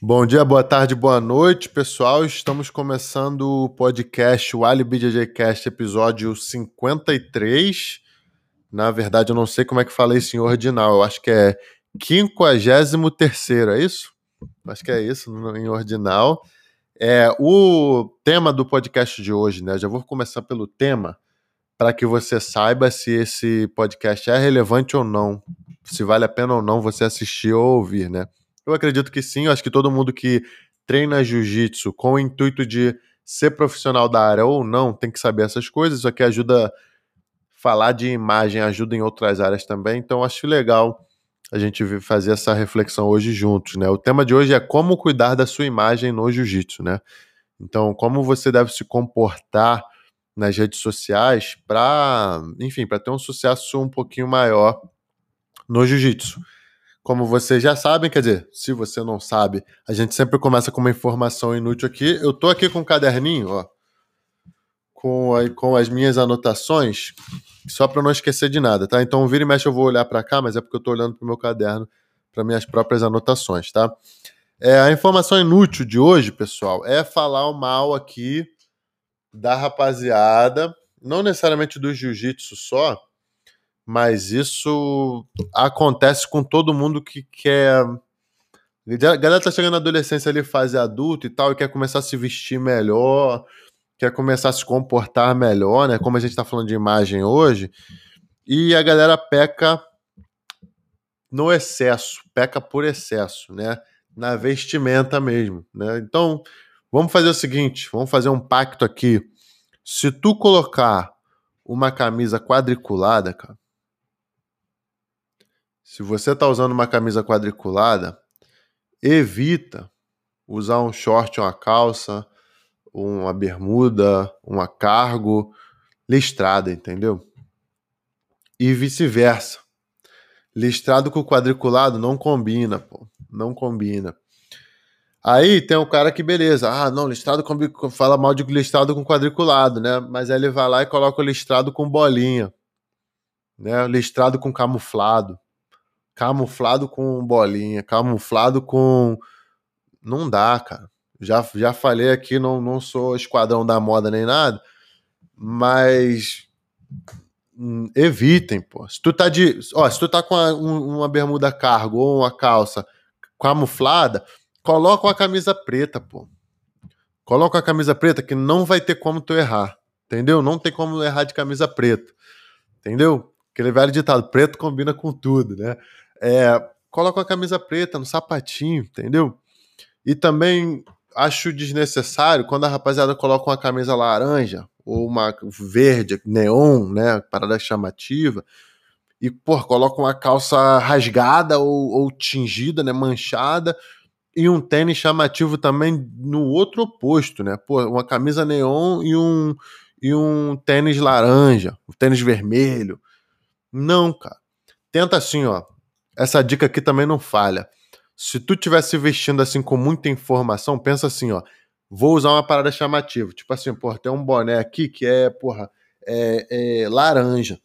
Bom dia, boa tarde, boa noite, pessoal. Estamos começando o podcast, o Alibi Cast, episódio 53. Na verdade, eu não sei como é que falei isso em ordinal. Eu acho que é 53, é isso? Acho que é isso, em ordinal. É, o tema do podcast de hoje, né? Já vou começar pelo tema, para que você saiba se esse podcast é relevante ou não, se vale a pena ou não você assistir ou ouvir, né? Eu acredito que sim, eu acho que todo mundo que treina jiu-jitsu com o intuito de ser profissional da área ou não tem que saber essas coisas, isso aqui ajuda falar de imagem, ajuda em outras áreas também, então acho legal a gente fazer essa reflexão hoje juntos, né? O tema de hoje é como cuidar da sua imagem no jiu-jitsu, né? Então, como você deve se comportar nas redes sociais para, enfim, para ter um sucesso um pouquinho maior no jiu-jitsu. Como vocês já sabem, quer dizer, se você não sabe, a gente sempre começa com uma informação inútil aqui. Eu tô aqui com um caderninho, ó, com, a, com as minhas anotações, só para não esquecer de nada, tá? Então, vira e mexe, eu vou olhar para cá, mas é porque eu tô olhando pro meu caderno, para minhas próprias anotações, tá? É, a informação inútil de hoje, pessoal, é falar o mal aqui da rapaziada, não necessariamente do jiu-jitsu só, mas isso acontece com todo mundo que quer. A galera tá chegando na adolescência ali, fase adulto e tal, e quer começar a se vestir melhor, quer começar a se comportar melhor, né? Como a gente tá falando de imagem hoje, e a galera peca no excesso, peca por excesso, né? Na vestimenta mesmo, né? Então, vamos fazer o seguinte, vamos fazer um pacto aqui. Se tu colocar uma camisa quadriculada, cara, se você está usando uma camisa quadriculada, evita usar um short, uma calça, uma bermuda, uma cargo listrada, entendeu? E vice-versa. Listrado com quadriculado não combina, pô. Não combina. Aí tem um cara que, beleza, ah, não, listrado com, fala mal de listrado com quadriculado, né? Mas aí ele vai lá e coloca o listrado com bolinha, né? Listrado com camuflado camuflado com bolinha, camuflado com. Não dá, cara. Já, já falei aqui, não, não sou esquadrão da moda nem nada, mas hum, evitem, pô. Se tu tá de. Ó, se tu tá com uma, uma bermuda cargo ou uma calça camuflada, coloca uma camisa preta, pô. Coloca a camisa preta que não vai ter como tu errar. Entendeu? Não tem como errar de camisa preta. Entendeu? Aquele velho ditado, preto combina com tudo, né? É, coloca a camisa preta no sapatinho, entendeu? E também acho desnecessário quando a rapaziada coloca uma camisa laranja ou uma verde, neon, né? Parada chamativa. E, pô, coloca uma calça rasgada ou, ou tingida, né? Manchada. E um tênis chamativo também no outro oposto, né? Pô, uma camisa neon e um, e um tênis laranja, um tênis vermelho. Não, cara. Tenta assim, ó essa dica aqui também não falha. Se tu tivesse vestindo assim com muita informação, pensa assim, ó. Vou usar uma parada chamativa. Tipo assim, porra, tem um boné aqui que é, porra, é, é laranja.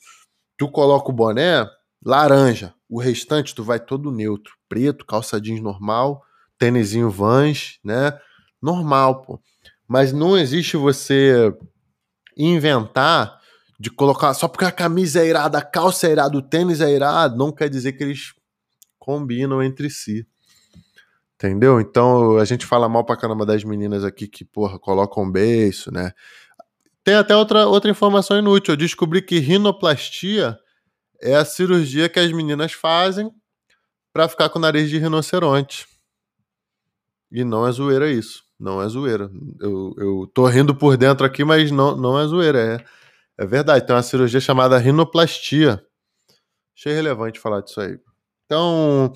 Tu coloca o boné, laranja. O restante tu vai todo neutro. Preto, calça jeans normal, tênisinho Vans, né? Normal, pô. Mas não existe você inventar de colocar só porque a camisa é irada, a calça é irada, o tênis é irado, não quer dizer que eles combinam entre si. Entendeu? Então a gente fala mal pra caramba das meninas aqui que, porra, colocam beiço, né? Tem até outra, outra informação inútil. Eu descobri que rinoplastia é a cirurgia que as meninas fazem para ficar com o nariz de rinoceronte. E não é zoeira isso. Não é zoeira. Eu, eu tô rindo por dentro aqui, mas não, não é zoeira. É, é verdade. Tem uma cirurgia chamada rinoplastia. Achei relevante falar disso aí. Então,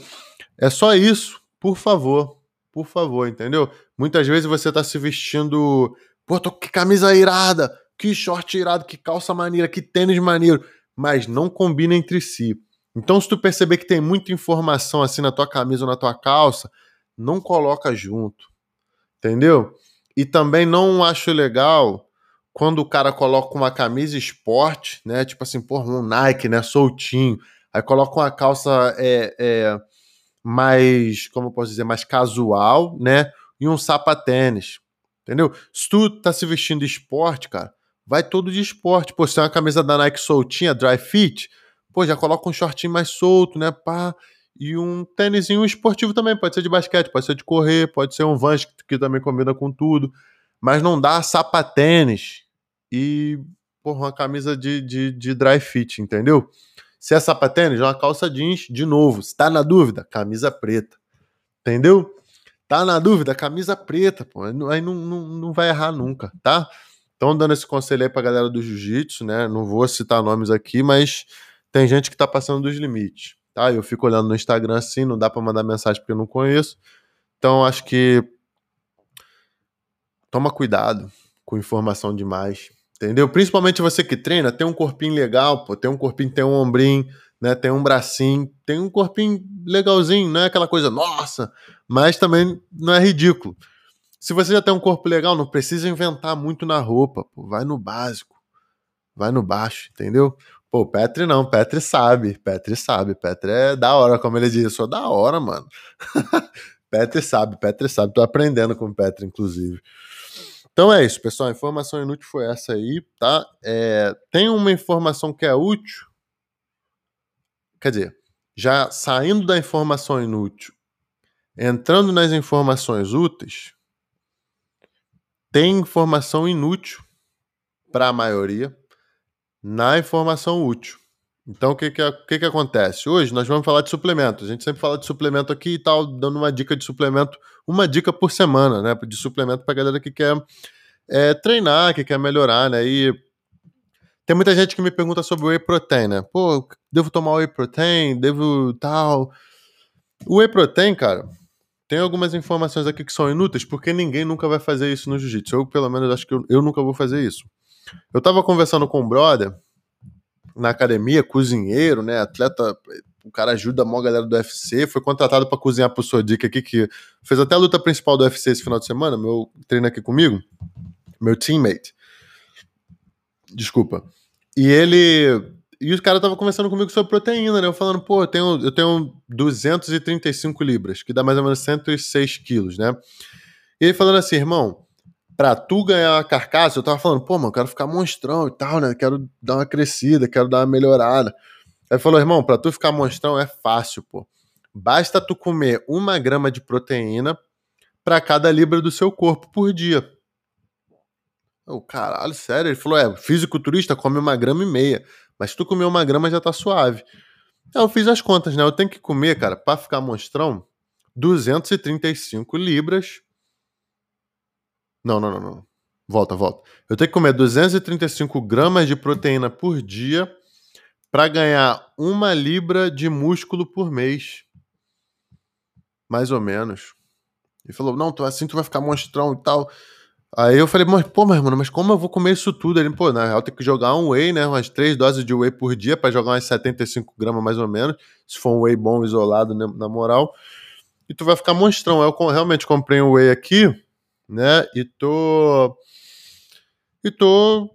é só isso, por favor. Por favor, entendeu? Muitas vezes você tá se vestindo. Pô, tô que camisa irada, que short irado, que calça maneira, que tênis maneiro. Mas não combina entre si. Então, se tu perceber que tem muita informação assim na tua camisa ou na tua calça, não coloca junto. Entendeu? E também não acho legal quando o cara coloca uma camisa esporte, né? Tipo assim, porra, um Nike, né? Soltinho. Aí coloca uma calça é, é, mais, como posso dizer, mais casual, né? E um sapatênis, entendeu? Se tu tá se vestindo de esporte, cara, vai todo de esporte. Pô, se tem uma camisa da Nike soltinha, dry fit, pô, já coloca um shortinho mais solto, né? Pá, e um tênisinho esportivo também, pode ser de basquete, pode ser de correr, pode ser um Vans que, que também combina com tudo, mas não dá sapatênis e, porra, uma camisa de, de, de dry fit, entendeu? Se é sapatênis, uma calça jeans, de novo. Se tá na dúvida, camisa preta. Entendeu? Tá na dúvida, camisa preta, pô. Aí não, não, não vai errar nunca, tá? Então, dando esse conselho aí pra galera do jiu-jitsu, né? Não vou citar nomes aqui, mas tem gente que tá passando dos limites, tá? Eu fico olhando no Instagram assim, não dá para mandar mensagem porque eu não conheço. Então, acho que toma cuidado com informação demais, Entendeu? Principalmente você que treina, tem um corpinho legal, pô, tem um corpinho, tem um ombrinho, né? Tem um bracinho, tem um corpinho legalzinho, não é aquela coisa, nossa, mas também não é ridículo. Se você já tem um corpo legal, não precisa inventar muito na roupa, pô, vai no básico, vai no baixo, entendeu? Pô, Petri não, Petri sabe, Petri sabe, Petri é da hora, como ele diz, eu sou da hora, mano. Petri sabe, Petri sabe, tô aprendendo com o Petri, inclusive. Então é isso, pessoal. A informação inútil foi essa aí, tá? É, tem uma informação que é útil. Quer dizer, já saindo da informação inútil, entrando nas informações úteis, tem informação inútil para a maioria na informação útil. Então, o que, que, que, que acontece? Hoje nós vamos falar de suplemento. A gente sempre fala de suplemento aqui e tal, dando uma dica de suplemento, uma dica por semana, né? De suplemento para galera que quer é, treinar, que quer melhorar, né? E tem muita gente que me pergunta sobre whey protein, né? Pô, devo tomar whey protein? Devo tal? O whey protein, cara, tem algumas informações aqui que são inúteis, porque ninguém nunca vai fazer isso no jiu-jitsu. Eu, pelo menos, acho que eu, eu nunca vou fazer isso. Eu tava conversando com um brother na academia, cozinheiro, né? Atleta, o cara ajuda a maior galera do UFC, foi contratado para cozinhar pro Sodic aqui, que fez até a luta principal do UFC esse final de semana, meu treino aqui comigo, meu teammate. Desculpa. E ele. E o cara tava conversando comigo sobre proteína, né? Eu falando, pô, eu tenho, eu tenho 235 libras, que dá mais ou menos 106 quilos, né? E ele falando assim, irmão, pra tu ganhar uma carcaça, eu tava falando, pô, mano, eu quero ficar monstrão e tal, né? Quero dar uma crescida, quero dar uma melhorada. Aí falou, irmão, pra tu ficar monstrão é fácil, pô. Basta tu comer uma grama de proteína para cada libra do seu corpo por dia. O caralho, sério? Ele falou, é, fisiculturista come uma grama e meia, mas se tu comer uma grama já tá suave. Aí eu fiz as contas, né? Eu tenho que comer, cara, pra ficar monstrão, 235 libras não, não, não, não. Volta, volta. Eu tenho que comer 235 gramas de proteína por dia para ganhar uma libra de músculo por mês. Mais ou menos. Ele falou: Não, tu, assim tu vai ficar monstrão e tal. Aí eu falei, mas, pô, mas, mano, mas como eu vou comer isso tudo? Ele, pô, na real tem que jogar um whey, né? Umas três doses de whey por dia para jogar umas 75 gramas mais ou menos. Se for um whey bom, isolado, né, na moral. E tu vai ficar monstrão. Eu realmente comprei um whey aqui né? E tô. E tô.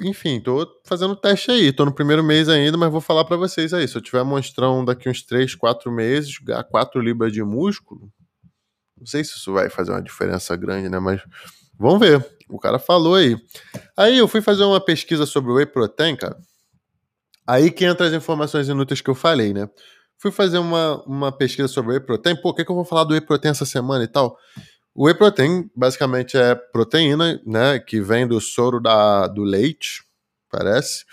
Enfim, tô fazendo teste aí. Tô no primeiro mês ainda, mas vou falar para vocês aí. Se eu tiver monstrão daqui uns 3, 4 meses, ganhar 4 libras de músculo, não sei se isso vai fazer uma diferença grande, né? Mas vamos ver. O cara falou aí. Aí eu fui fazer uma pesquisa sobre o whey protein, cara. Aí que entra as informações inúteis que eu falei, né? Fui fazer uma, uma pesquisa sobre o whey protein. Pô, o que, que eu vou falar do whey protein essa semana e tal? O whey protein basicamente é proteína, né, que vem do soro da, do leite, parece.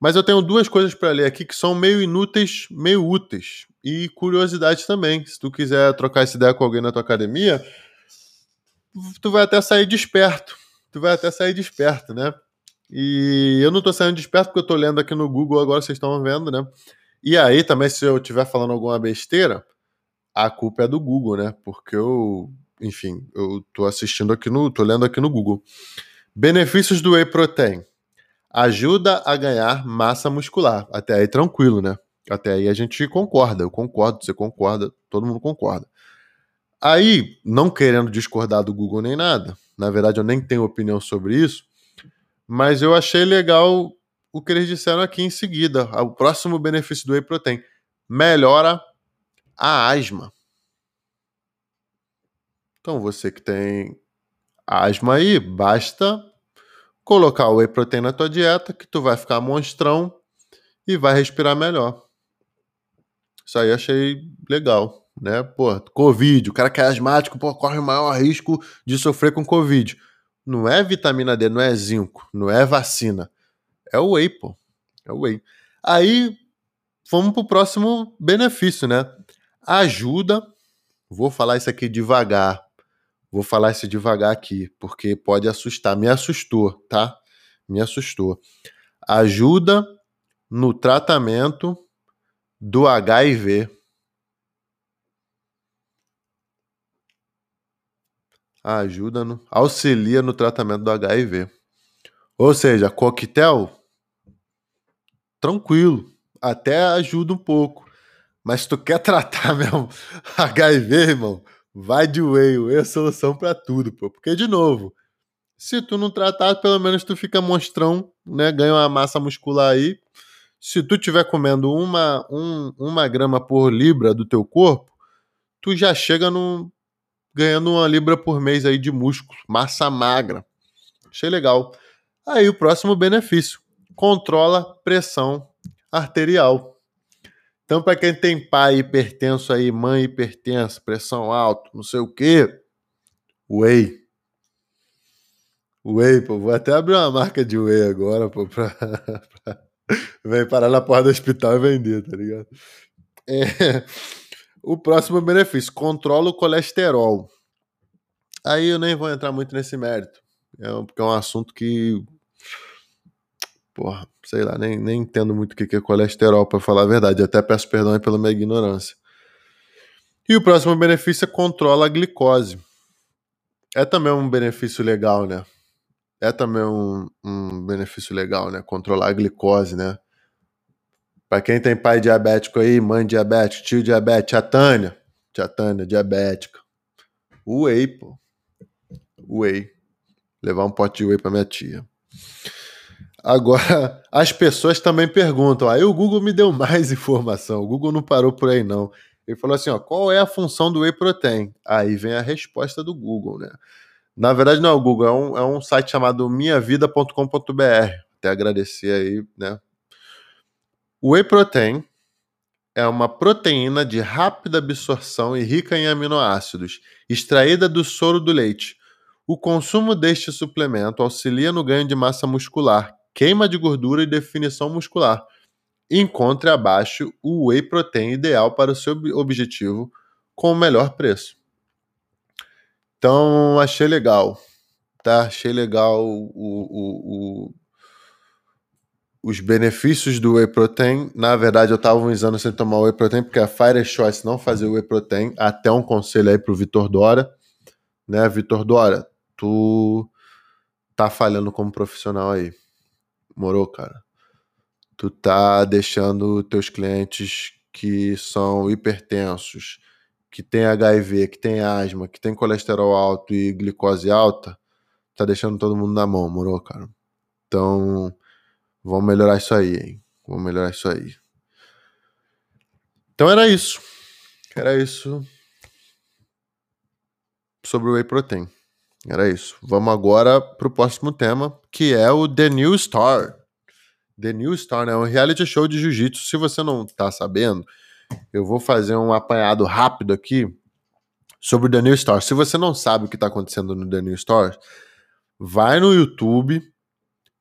Mas eu tenho duas coisas para ler aqui que são meio inúteis, meio úteis. E curiosidade também. Se tu quiser trocar essa ideia com alguém na tua academia, tu vai até sair desperto. Tu vai até sair desperto, né? E eu não tô saindo desperto porque eu tô lendo aqui no Google agora, vocês estão vendo, né? E aí também, se eu estiver falando alguma besteira, a culpa é do Google, né? Porque eu enfim, eu tô assistindo aqui no, tô lendo aqui no Google. Benefícios do whey protein. Ajuda a ganhar massa muscular. Até aí tranquilo, né? Até aí a gente concorda, eu concordo, você concorda, todo mundo concorda. Aí, não querendo discordar do Google nem nada, na verdade eu nem tenho opinião sobre isso, mas eu achei legal o que eles disseram aqui em seguida. O próximo benefício do whey protein melhora a asma. Então, você que tem asma aí, basta colocar o whey protein na tua dieta que tu vai ficar monstrão e vai respirar melhor. Isso aí achei legal, né? Pô, Covid, o cara que é asmático, pô, corre o maior risco de sofrer com Covid. Não é vitamina D, não é zinco, não é vacina. É o whey, pô. É o whey. Aí, vamos pro próximo benefício, né? Ajuda, vou falar isso aqui devagar, vou falar isso devagar aqui, porque pode assustar. Me assustou, tá? Me assustou. Ajuda no tratamento do HIV. Ajuda no, auxilia no tratamento do HIV. Ou seja, coquetel tranquilo, até ajuda um pouco. Mas tu quer tratar mesmo HIV, irmão, vai de whey, é a solução para tudo, pô. Porque de novo, se tu não tratar, pelo menos tu fica monstrão, né? Ganha uma massa muscular aí se tu tiver comendo uma, um, uma grama por libra do teu corpo, tu já chega no, ganhando uma libra por mês aí de músculo, massa magra. Achei legal. Aí o próximo benefício: controla pressão arterial. Então, para quem tem pai hipertenso aí, mãe hipertensa, pressão alta, não sei o quê, whey. Whey, pô, vou até abrir uma marca de whey agora, pô, pra, pra Vem parar na porta do hospital e vender, tá ligado? É, o próximo benefício: controla o colesterol. Aí eu nem vou entrar muito nesse mérito, é, porque é um assunto que. Porra, sei lá, nem, nem entendo muito o que é colesterol, para falar a verdade. até peço perdão pela minha ignorância. E o próximo benefício é controla a glicose. É também um benefício legal, né? é também um, um benefício legal, né? Controlar a glicose, né? Para quem tem pai diabético aí, mãe diabética, tio diabético, tia Tânia, tia Tânia, diabética. Whey, pô. Whey. Levar um pote de whey para minha tia. Agora, as pessoas também perguntam. Aí o Google me deu mais informação. O Google não parou por aí, não. Ele falou assim: ó, qual é a função do whey protein? Aí vem a resposta do Google, né? Na verdade, não é o Google, é um, é um site chamado minhavida.com.br. Até agradecer aí, né? O whey protein é uma proteína de rápida absorção e rica em aminoácidos, extraída do soro do leite. O consumo deste suplemento auxilia no ganho de massa muscular, queima de gordura e definição muscular. Encontre abaixo o whey protein ideal para o seu objetivo com o melhor preço. Então, achei legal, tá? Achei legal o, o, o, os benefícios do whey protein. Na verdade, eu estava uns anos sem tomar whey protein porque a Fire Choice não fazia whey protein. Até um conselho aí pro Vitor Dora, né? Vitor Dora, tu tá falhando como profissional aí. Morou, cara? Tu tá deixando teus clientes que são hipertensos, que tem HIV, que tem asma, que tem colesterol alto e glicose alta, tá deixando todo mundo na mão, morou, cara? Então, vamos melhorar isso aí, hein? Vamos melhorar isso aí. Então era isso. Era isso sobre o whey protein. Era isso. Vamos agora pro próximo tema, que é o The New Star. The New Star, né? É um reality show de jiu-jitsu. Se você não tá sabendo, eu vou fazer um apanhado rápido aqui sobre o The New Store. Se você não sabe o que está acontecendo no The New Store, vai no YouTube,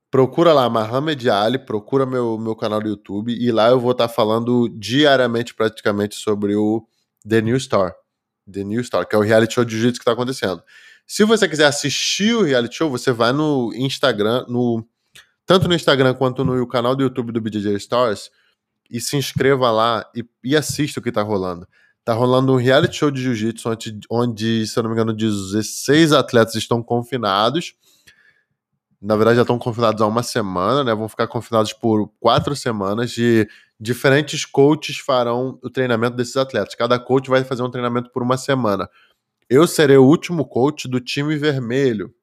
procura lá Mohamed Ali, procura meu, meu canal do YouTube e lá eu vou estar tá falando diariamente praticamente sobre o The New Store. The New Store, que é o reality show de jiu-jitsu que está acontecendo. Se você quiser assistir o reality show, você vai no Instagram, no tanto no Instagram quanto no canal do YouTube do BJJ Stars e se inscreva lá e, e assista o que tá rolando. Tá rolando um reality show de jiu-jitsu onde, onde, se eu não me engano, 16 atletas estão confinados. Na verdade, já estão confinados há uma semana, né? Vão ficar confinados por quatro semanas e diferentes coaches farão o treinamento desses atletas. Cada coach vai fazer um treinamento por uma semana. Eu serei o último coach do time vermelho,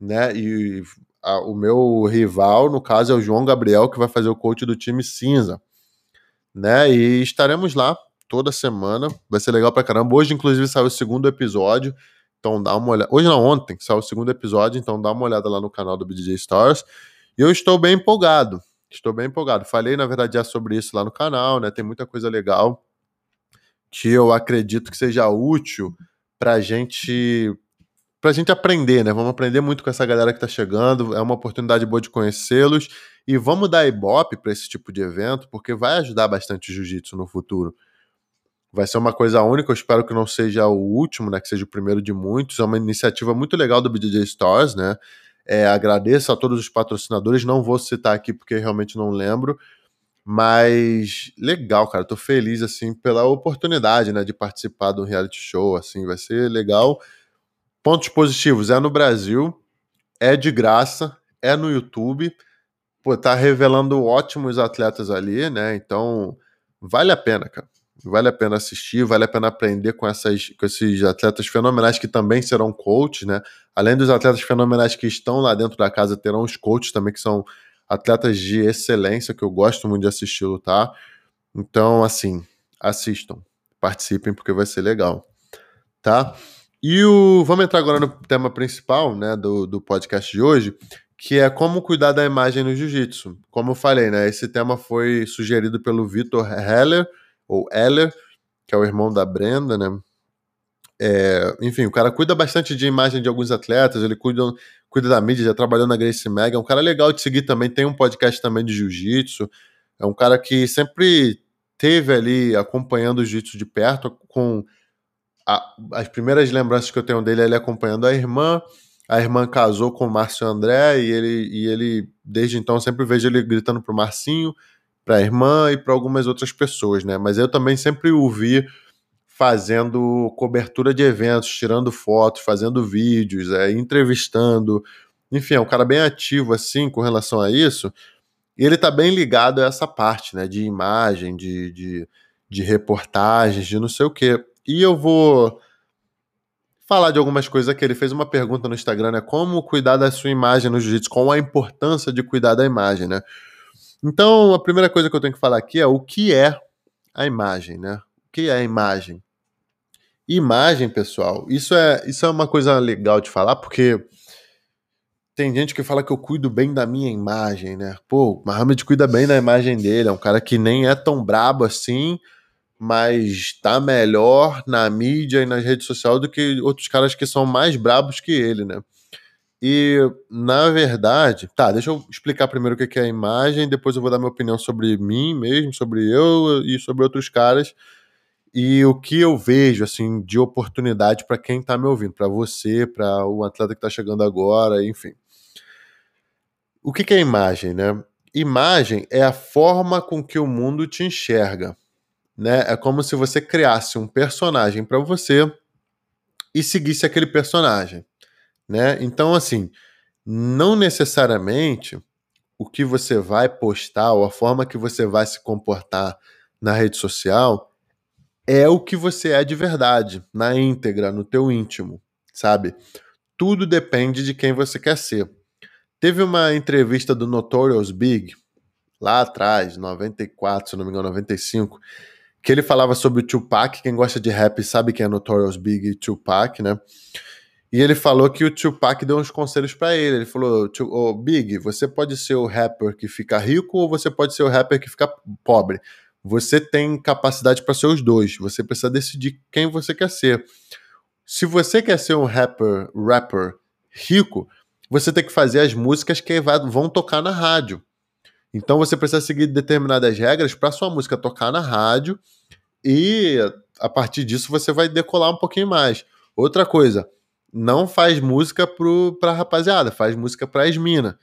né? E a, o meu rival, no caso, é o João Gabriel, que vai fazer o coach do time cinza né? E estaremos lá toda semana. Vai ser legal pra caramba. Hoje, inclusive, saiu o segundo episódio. Então dá uma olhada. Hoje não, ontem, saiu o segundo episódio. Então dá uma olhada lá no canal do BDJ Stars. E eu estou bem empolgado. Estou bem empolgado. Falei, na verdade, já sobre isso lá no canal, né? Tem muita coisa legal que eu acredito que seja útil pra gente pra gente aprender, né? Vamos aprender muito com essa galera que tá chegando. É uma oportunidade boa de conhecê-los e vamos dar ibope para esse tipo de evento, porque vai ajudar bastante o jiu-jitsu no futuro. Vai ser uma coisa única, eu espero que não seja o último, né? Que seja o primeiro de muitos. É uma iniciativa muito legal do BJJ Stars, né? É, agradeço a todos os patrocinadores, não vou citar aqui porque realmente não lembro, mas legal, cara. Tô feliz assim pela oportunidade, né, de participar do reality show, assim, vai ser legal. Pontos positivos, é no Brasil, é de graça, é no YouTube. Pô, tá revelando ótimos atletas ali, né? Então, vale a pena, cara. Vale a pena assistir, vale a pena aprender com, essas, com esses atletas fenomenais que também serão coaches, né? Além dos atletas fenomenais que estão lá dentro da casa, terão os coaches também que são atletas de excelência que eu gosto muito de assistir lutar. Então, assim, assistam, participem porque vai ser legal, tá? E o vamos entrar agora no tema principal, né, do, do podcast de hoje, que é como cuidar da imagem no jiu-jitsu. Como eu falei, né, esse tema foi sugerido pelo Vitor Heller ou Heller, que é o irmão da Brenda, né? É, enfim, o cara cuida bastante de imagem de alguns atletas, ele cuida, cuida da mídia, já trabalhou na Grace Mega, é um cara legal de seguir também, tem um podcast também de jiu-jitsu, é um cara que sempre teve ali acompanhando o jiu-jitsu de perto, com a, as primeiras lembranças que eu tenho dele é ele acompanhando a irmã, a irmã casou com o Márcio André e ele, e ele desde então sempre vejo ele gritando pro Marcinho, para a irmã e para algumas outras pessoas, né? Mas eu também sempre o vi fazendo cobertura de eventos, tirando fotos, fazendo vídeos, é, entrevistando. Enfim, é um cara bem ativo assim com relação a isso. E ele tá bem ligado a essa parte, né? De imagem, de, de, de reportagens, de não sei o quê. E eu vou falar de algumas coisas que ele fez uma pergunta no Instagram, né? Como cuidar da sua imagem no jiu-jitsu, qual a importância de cuidar da imagem, né? Então, a primeira coisa que eu tenho que falar aqui é o que é a imagem, né? O que é a imagem? Imagem, pessoal, isso é, isso é uma coisa legal de falar, porque tem gente que fala que eu cuido bem da minha imagem, né? Pô, o Mohamed cuida bem da imagem dele, é um cara que nem é tão brabo assim, mas tá melhor na mídia e nas redes sociais do que outros caras que são mais brabos que ele, né? E, na verdade, tá, deixa eu explicar primeiro o que é a imagem, depois eu vou dar minha opinião sobre mim mesmo, sobre eu e sobre outros caras, e o que eu vejo, assim, de oportunidade para quem tá me ouvindo, para você, para o atleta que tá chegando agora, enfim. O que é imagem, né? Imagem é a forma com que o mundo te enxerga, né? É como se você criasse um personagem para você e seguisse aquele personagem né? Então, assim, não necessariamente o que você vai postar ou a forma que você vai se comportar na rede social é o que você é de verdade, na íntegra, no teu íntimo, sabe? Tudo depende de quem você quer ser. Teve uma entrevista do Notorious Big, lá atrás, 94, se não me engano, 95, que ele falava sobre o Tupac. Quem gosta de rap sabe quem é Notorious Big e Tupac, né? E ele falou que o Tupac deu uns conselhos para ele. Ele falou: oh, Big, você pode ser o rapper que fica rico ou você pode ser o rapper que fica pobre. Você tem capacidade para ser os dois. Você precisa decidir quem você quer ser. Se você quer ser um rapper, rapper rico, você tem que fazer as músicas que vão tocar na rádio. Então você precisa seguir determinadas regras para sua música tocar na rádio e a partir disso você vai decolar um pouquinho mais. Outra coisa, não faz música pro, pra rapaziada, faz música pra esmina.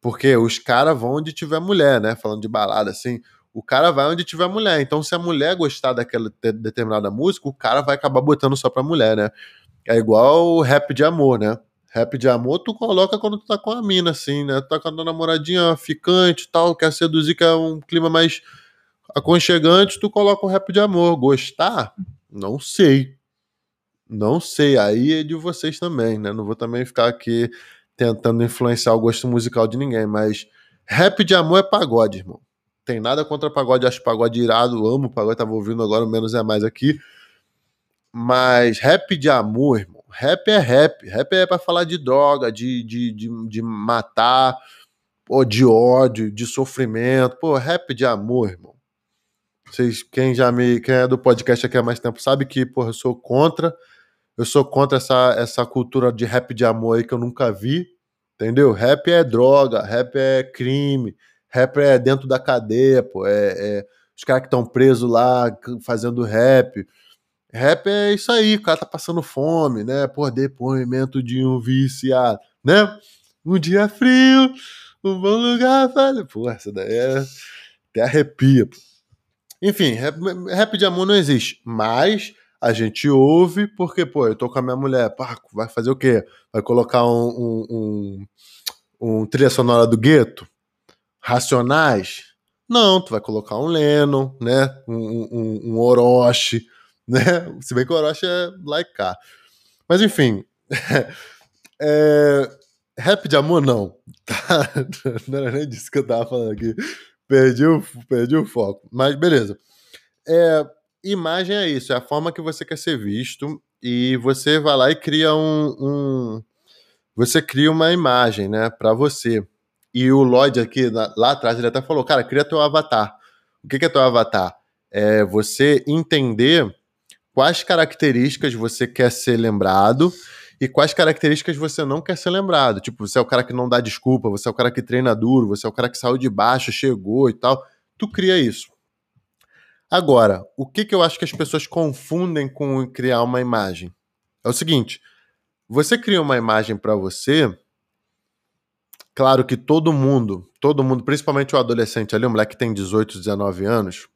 Porque os caras vão onde tiver mulher, né? Falando de balada assim. O cara vai onde tiver mulher. Então, se a mulher gostar daquela determinada música, o cara vai acabar botando só pra mulher, né? É igual rap de amor, né? Rap de amor tu coloca quando tu tá com a mina, assim, né? Tu tá com a namoradinha ficante tal, quer seduzir, quer um clima mais aconchegante, tu coloca o rap de amor. Gostar? Não sei. Não sei, aí é de vocês também, né? Não vou também ficar aqui tentando influenciar o gosto musical de ninguém, mas rap de amor é pagode, irmão. Tem nada contra pagode, acho pagode irado, amo pagode, tava ouvindo agora, menos é mais aqui. Mas rap de amor, irmão. Rap é rap. Rap é para falar de droga, de, de, de, de matar, ou de ódio, de sofrimento. Pô, rap de amor, irmão. Vocês, quem já me. Quem é do podcast aqui há mais tempo sabe que, porra, eu sou contra. Eu sou contra essa, essa cultura de rap de amor aí que eu nunca vi. Entendeu? Rap é droga, rap é crime, rap é dentro da cadeia, pô. É, é os caras que estão presos lá fazendo rap. Rap é isso aí, o cara tá passando fome, né? Por depoimento de um viciado, né? Um dia frio, um bom lugar, velho. Pô, essa daí é. Até arrepia, pô. Enfim, rap, rap de amor não existe, mas a gente ouve porque, pô, eu tô com a minha mulher, vai fazer o quê? Vai colocar um, um, um, um trilha sonora do gueto? Racionais? Não, tu vai colocar um Lennon, né? Um, um, um Orochi, né? Se bem que o Orochi é like Mas enfim, é, rap de amor não. Tá? Não era nem disso que eu tava falando aqui. Perdi o, perdi o foco. Mas beleza. É, imagem é isso, é a forma que você quer ser visto e você vai lá e cria um, um você cria uma imagem, né, para você. E o Lloyd aqui lá atrás ele até falou, cara, cria teu avatar. O que é teu avatar? É você entender quais características você quer ser lembrado e quais características você não quer ser lembrado. Tipo, você é o cara que não dá desculpa, você é o cara que treina duro, você é o cara que saiu de baixo, chegou e tal. Tu cria isso. Agora, o que, que eu acho que as pessoas confundem com criar uma imagem? É o seguinte: você cria uma imagem para você. Claro que todo mundo, todo mundo, principalmente o adolescente ali, o moleque que tem 18, 19 anos,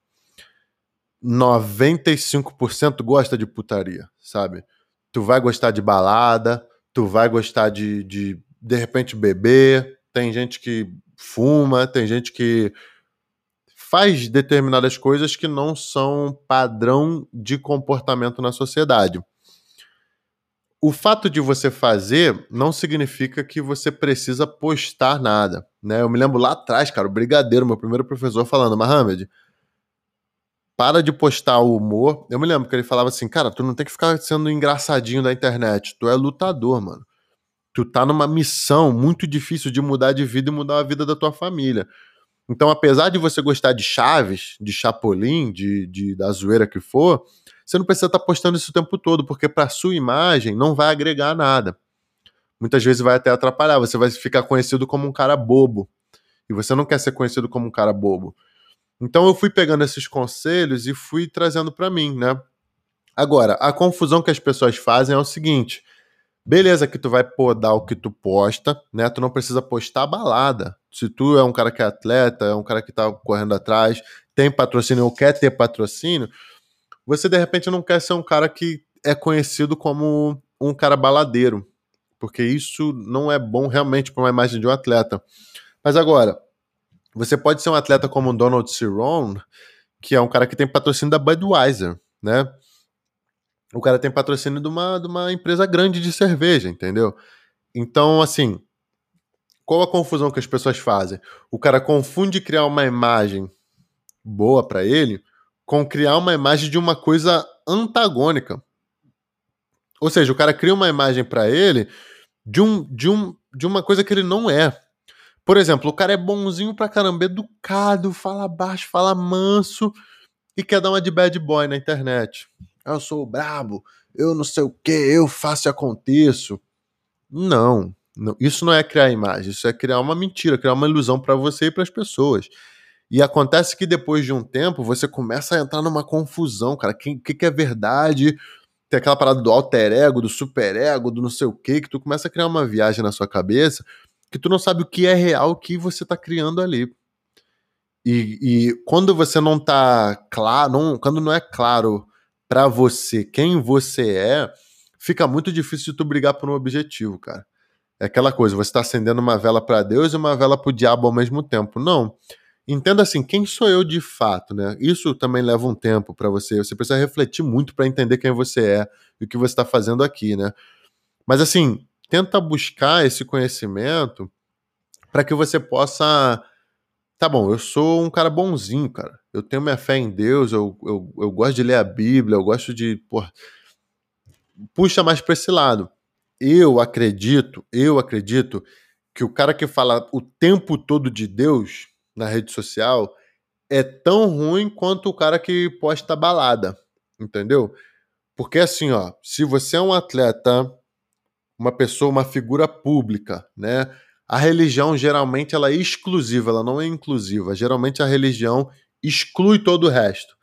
95% gosta de putaria, sabe? Tu vai gostar de balada, tu vai gostar de, de, de repente, beber. Tem gente que fuma, tem gente que faz determinadas coisas que não são padrão de comportamento na sociedade. O fato de você fazer não significa que você precisa postar nada, né? Eu me lembro lá atrás, cara, o Brigadeiro, meu primeiro professor, falando, Mohamed, para de postar o humor. Eu me lembro que ele falava assim, cara, tu não tem que ficar sendo engraçadinho da internet, tu é lutador, mano. Tu tá numa missão muito difícil de mudar de vida e mudar a vida da tua família. Então, apesar de você gostar de Chaves, de Chapolin, de, de da zoeira que for, você não precisa estar tá postando isso o tempo todo, porque para sua imagem não vai agregar nada. Muitas vezes vai até atrapalhar, você vai ficar conhecido como um cara bobo. E você não quer ser conhecido como um cara bobo. Então eu fui pegando esses conselhos e fui trazendo para mim, né? Agora, a confusão que as pessoas fazem é o seguinte: Beleza que tu vai podar o que tu posta, né? Tu não precisa postar balada. Se tu é um cara que é atleta, é um cara que tá correndo atrás, tem patrocínio ou quer ter patrocínio, você de repente não quer ser um cara que é conhecido como um cara baladeiro, porque isso não é bom realmente para uma imagem de um atleta. Mas agora, você pode ser um atleta como o Donald Cerrone, que é um cara que tem patrocínio da Budweiser, né? o cara tem patrocínio de uma, de uma empresa grande de cerveja, entendeu? Então, assim, qual a confusão que as pessoas fazem? O cara confunde criar uma imagem boa para ele com criar uma imagem de uma coisa antagônica. Ou seja, o cara cria uma imagem para ele de, um, de, um, de uma coisa que ele não é. Por exemplo, o cara é bonzinho pra caramba, educado, fala baixo, fala manso e quer dar uma de bad boy na internet eu sou brabo, eu não sei o que, eu faço e aconteço. Não, não, isso não é criar imagem, isso é criar uma mentira, criar uma ilusão para você e para as pessoas. E acontece que depois de um tempo você começa a entrar numa confusão, cara. O que, que, é verdade? Tem aquela parada do alter ego, do super ego, do não sei o que, que tu começa a criar uma viagem na sua cabeça que tu não sabe o que é real, que você tá criando ali. E, e quando você não tá claro, não, quando não é claro para você quem você é, fica muito difícil de tu brigar por um objetivo, cara. É aquela coisa, você está acendendo uma vela para Deus e uma vela para o diabo ao mesmo tempo. Não. Entenda assim, quem sou eu de fato, né? Isso também leva um tempo para você. Você precisa refletir muito para entender quem você é e o que você está fazendo aqui, né? Mas assim, tenta buscar esse conhecimento para que você possa tá bom, eu sou um cara bonzinho, cara. Eu tenho minha fé em Deus, eu, eu, eu gosto de ler a Bíblia, eu gosto de. Porra, puxa mais para esse lado. Eu acredito, eu acredito que o cara que fala o tempo todo de Deus na rede social é tão ruim quanto o cara que posta balada, entendeu? Porque assim, ó, se você é um atleta, uma pessoa, uma figura pública, né? A religião geralmente ela é exclusiva, ela não é inclusiva. Geralmente a religião exclui todo o resto.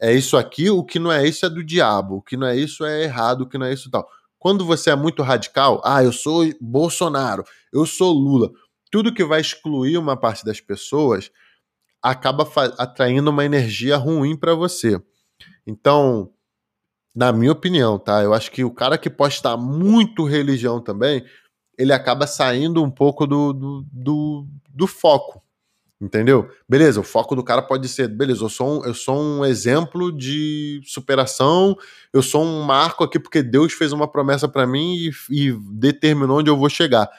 É isso aqui, o que não é isso é do diabo, o que não é isso é errado, o que não é isso tal. Quando você é muito radical, ah, eu sou Bolsonaro, eu sou Lula, tudo que vai excluir uma parte das pessoas acaba atraindo uma energia ruim para você. Então, na minha opinião, tá? Eu acho que o cara que posta muito religião também, ele acaba saindo um pouco do, do, do, do foco. Entendeu? Beleza, o foco do cara pode ser, beleza, eu sou um, eu sou um exemplo de superação, eu sou um marco aqui porque Deus fez uma promessa para mim e, e, determinou onde eu vou chegar.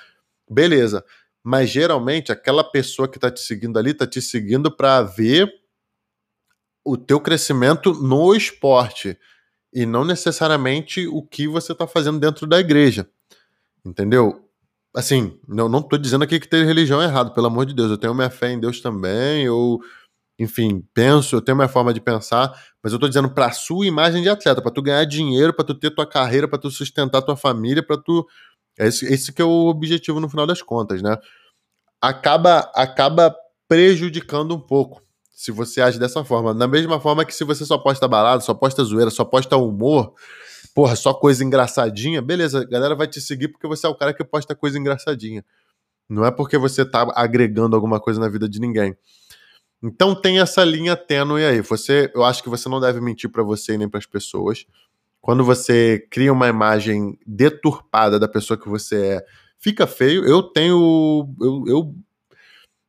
Beleza, mas geralmente aquela pessoa que tá te seguindo ali tá te seguindo para ver o teu crescimento no esporte e não necessariamente o que você tá fazendo dentro da igreja. Entendeu? assim, não, não dizendo aqui que ter religião errado, pelo amor de Deus. Eu tenho minha fé em Deus também, eu, enfim, penso, eu tenho minha forma de pensar, mas eu tô dizendo pra sua imagem de atleta, para tu ganhar dinheiro, para tu ter tua carreira, para tu sustentar tua família, para tu. Esse, esse que é o objetivo no final das contas, né? Acaba, acaba prejudicando um pouco se você age dessa forma. Da mesma forma que se você só posta balada, só posta zoeira, só posta humor, porra, só coisa engraçadinha, beleza, a galera vai te seguir porque você é o cara que posta coisa engraçadinha. Não é porque você tá agregando alguma coisa na vida de ninguém. Então tem essa linha tênue aí. Você, eu acho que você não deve mentir para você nem para as pessoas. Quando você cria uma imagem deturpada da pessoa que você é, fica feio. Eu tenho, eu, eu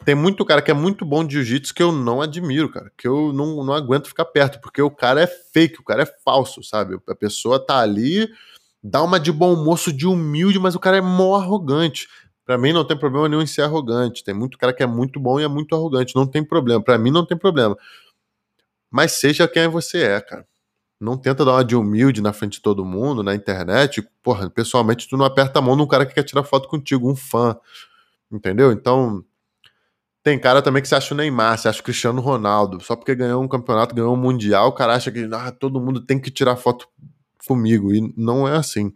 tem muito cara que é muito bom de jiu-jitsu que eu não admiro, cara. Que eu não, não aguento ficar perto, porque o cara é fake, o cara é falso, sabe? A pessoa tá ali, dá uma de bom moço, de humilde, mas o cara é mó arrogante. Para mim não tem problema nenhum em ser arrogante. Tem muito cara que é muito bom e é muito arrogante. Não tem problema. Para mim não tem problema. Mas seja quem você é, cara. Não tenta dar uma de humilde na frente de todo mundo, na internet. Porra, pessoalmente tu não aperta a mão num cara que quer tirar foto contigo, um fã. Entendeu? Então, tem cara também que se acha o Neymar, se acha o Cristiano Ronaldo. Só porque ganhou um campeonato, ganhou um mundial, o cara acha que ah, todo mundo tem que tirar foto comigo. E não é assim.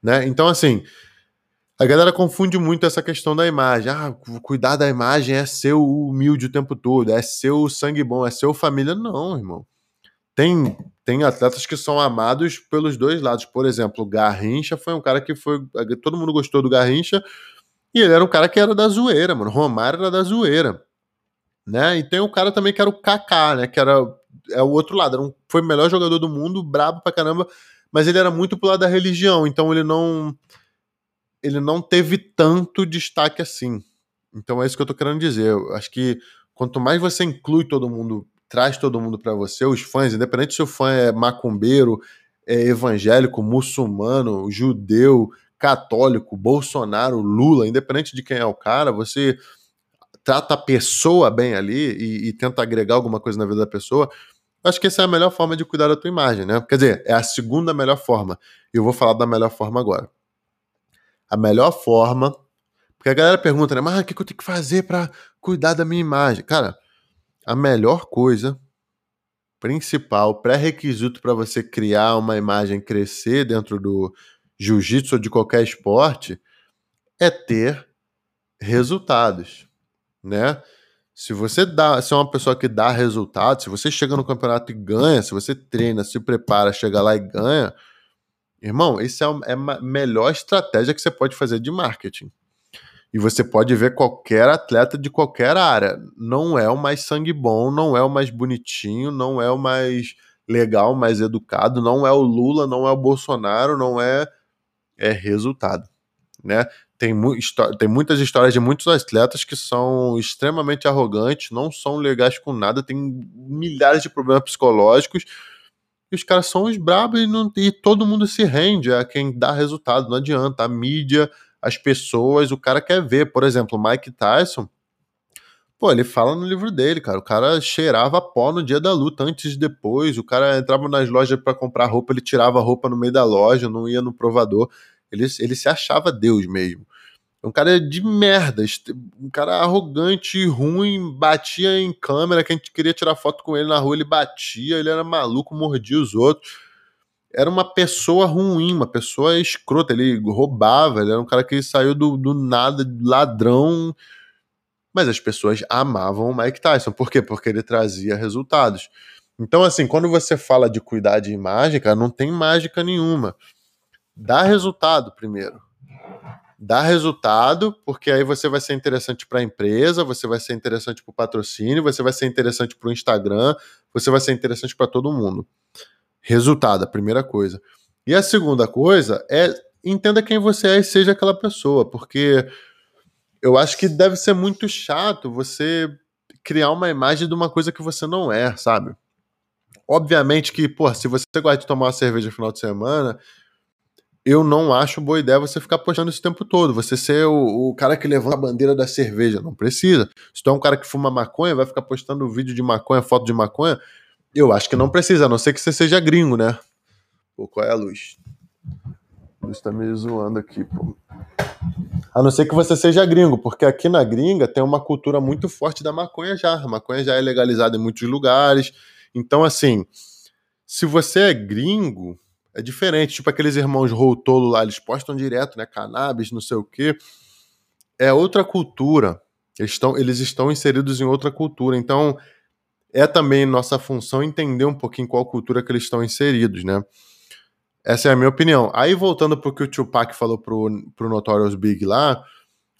Né? Então, assim, a galera confunde muito essa questão da imagem. Ah, cuidar da imagem é ser humilde o tempo todo, é ser o sangue bom, é ser o família. Não, irmão. Tem, tem atletas que são amados pelos dois lados. Por exemplo, Garrincha foi um cara que foi. Todo mundo gostou do Garrincha e ele era um cara que era da zoeira, mano. Romário era da zoeira. Né? E tem um cara também que era o Kaká, né? Que era é o outro lado. Era um, foi o melhor jogador do mundo, brabo pra caramba, mas ele era muito pro lado da religião, então ele não ele não teve tanto destaque assim. Então é isso que eu tô querendo dizer. Eu acho que quanto mais você inclui todo mundo, traz todo mundo para você, os fãs, independente se o fã é macumbeiro, é evangélico, muçulmano, judeu, católico, Bolsonaro, Lula, independente de quem é o cara, você trata a pessoa bem ali e, e tenta agregar alguma coisa na vida da pessoa, acho que essa é a melhor forma de cuidar da tua imagem, né? Quer dizer, é a segunda melhor forma. E eu vou falar da melhor forma agora. A melhor forma. Porque a galera pergunta, né? Mas o que eu tenho que fazer para cuidar da minha imagem? Cara, a melhor coisa, principal, pré-requisito para você criar uma imagem crescer dentro do, jiu-jitsu ou de qualquer esporte, é ter resultados, né? Se você dá, se é uma pessoa que dá resultado, se você chega no campeonato e ganha, se você treina, se prepara, chega lá e ganha, irmão, isso é é a melhor estratégia que você pode fazer de marketing. E você pode ver qualquer atleta de qualquer área. Não é o mais sangue bom, não é o mais bonitinho, não é o mais legal, mais educado, não é o Lula, não é o Bolsonaro, não é é resultado, né? Tem, mu tem muitas histórias de muitos atletas que são extremamente arrogantes, não são legais com nada, tem milhares de problemas psicológicos, e os caras são os brabos e, não, e todo mundo se rende a quem dá resultado, não adianta. A mídia, as pessoas, o cara quer ver. Por exemplo, Mike Tyson, Pô, ele fala no livro dele, cara. O cara cheirava pó no dia da luta, antes e depois. O cara entrava nas lojas para comprar roupa, ele tirava a roupa no meio da loja, não ia no provador. Ele, ele se achava Deus mesmo. Um cara de merda, um cara arrogante, ruim, batia em câmera, que a gente queria tirar foto com ele na rua, ele batia, ele era maluco, mordia os outros. Era uma pessoa ruim, uma pessoa escrota, ele roubava, ele era um cara que saiu do, do nada, ladrão, mas as pessoas amavam o Mike Tyson. Por quê? Porque ele trazia resultados. Então, assim, quando você fala de cuidar de imagem, cara, não tem mágica nenhuma. Dá resultado primeiro. Dá resultado, porque aí você vai ser interessante para a empresa, você vai ser interessante para o patrocínio, você vai ser interessante para o Instagram, você vai ser interessante para todo mundo. Resultado, a primeira coisa. E a segunda coisa é entenda quem você é e seja aquela pessoa, porque eu acho que deve ser muito chato você criar uma imagem de uma coisa que você não é, sabe? Obviamente que, pô, se você gosta de tomar uma cerveja no final de semana, eu não acho boa ideia você ficar postando isso o tempo todo. Você ser o, o, cara que levanta a bandeira da cerveja. Não precisa. Se tu é um cara que fuma maconha, vai ficar postando vídeo de maconha, foto de maconha. Eu acho que não precisa, a não ser que você seja gringo, né? Pô, qual é a luz? A luz tá me zoando aqui, pô. A não ser que você seja gringo, porque aqui na gringa tem uma cultura muito forte da maconha já. A maconha já é legalizada em muitos lugares. Então, assim, se você é gringo, é diferente. Tipo aqueles irmãos Routolo lá, eles postam direto, né? Cannabis, não sei o quê. É outra cultura. Eles estão, eles estão inseridos em outra cultura. Então, é também nossa função entender um pouquinho qual cultura que eles estão inseridos, né? Essa é a minha opinião. Aí, voltando pro que o Tupac falou pro, pro Notorious Big lá,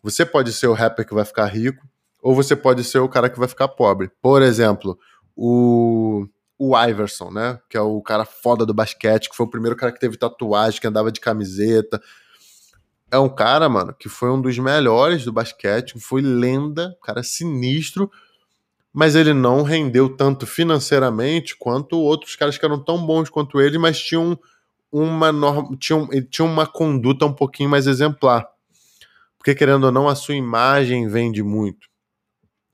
você pode ser o rapper que vai ficar rico, ou você pode ser o cara que vai ficar pobre. Por exemplo, o, o Iverson, né? Que é o cara foda do basquete, que foi o primeiro cara que teve tatuagem, que andava de camiseta. É um cara, mano, que foi um dos melhores do basquete, foi lenda, cara sinistro, mas ele não rendeu tanto financeiramente quanto outros caras que eram tão bons quanto ele, mas tinham uma norma, tinha, tinha uma conduta um pouquinho mais exemplar. Porque, querendo ou não, a sua imagem vende muito.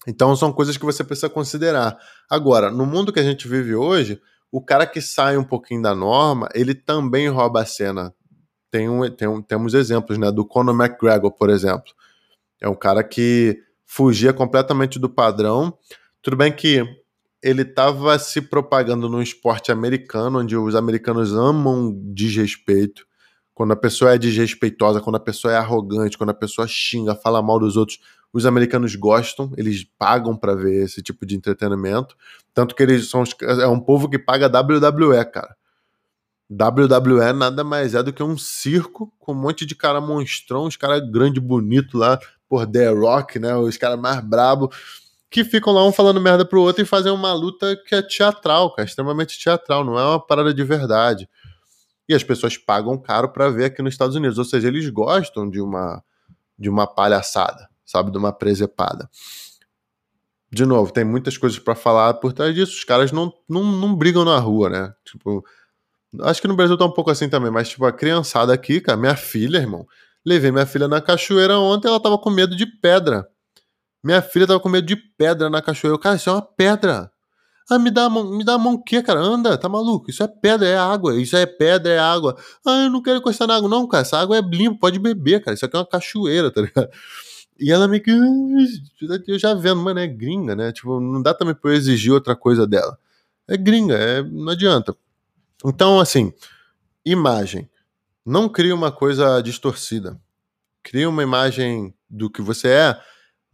Então, são coisas que você precisa considerar. Agora, no mundo que a gente vive hoje, o cara que sai um pouquinho da norma, ele também rouba a cena. Tem um, tem um, temos exemplos, né? Do Conor McGregor, por exemplo. É um cara que fugia completamente do padrão. Tudo bem que ele estava se propagando num esporte americano, onde os americanos amam desrespeito. Quando a pessoa é desrespeitosa, quando a pessoa é arrogante, quando a pessoa xinga, fala mal dos outros, os americanos gostam, eles pagam para ver esse tipo de entretenimento. Tanto que eles são é um povo que paga WWE, cara. WWE nada mais é do que um circo com um monte de cara monstrão, os caras grande bonito lá, por The Rock, né? Os caras mais brabo que ficam lá um falando merda pro outro e fazem uma luta que é teatral, cara, extremamente teatral, não é uma parada de verdade. E as pessoas pagam caro para ver aqui nos Estados Unidos, ou seja, eles gostam de uma de uma palhaçada, sabe, de uma presepada. De novo, tem muitas coisas para falar por trás disso. Os caras não, não, não brigam na rua, né? Tipo, acho que no Brasil tá um pouco assim também, mas tipo, a criançada aqui, cara, minha filha, irmão, levei minha filha na cachoeira ontem, ela tava com medo de pedra. Minha filha tava com medo de pedra na cachoeira. Eu, cara, isso é uma pedra. Ah, me dá a mão, me dá a mão o quê, cara? Anda, tá maluco? Isso é pedra, é água. Isso é pedra, é água. Ah, eu não quero encostar na água. Não, cara, essa água é limpa, pode beber, cara. Isso aqui é uma cachoeira, tá ligado? E ela meio que. Eu já vendo, mano, é gringa, né? Tipo, não dá também pra eu exigir outra coisa dela. É gringa, é, não adianta. Então, assim, imagem. Não cria uma coisa distorcida. Cria uma imagem do que você é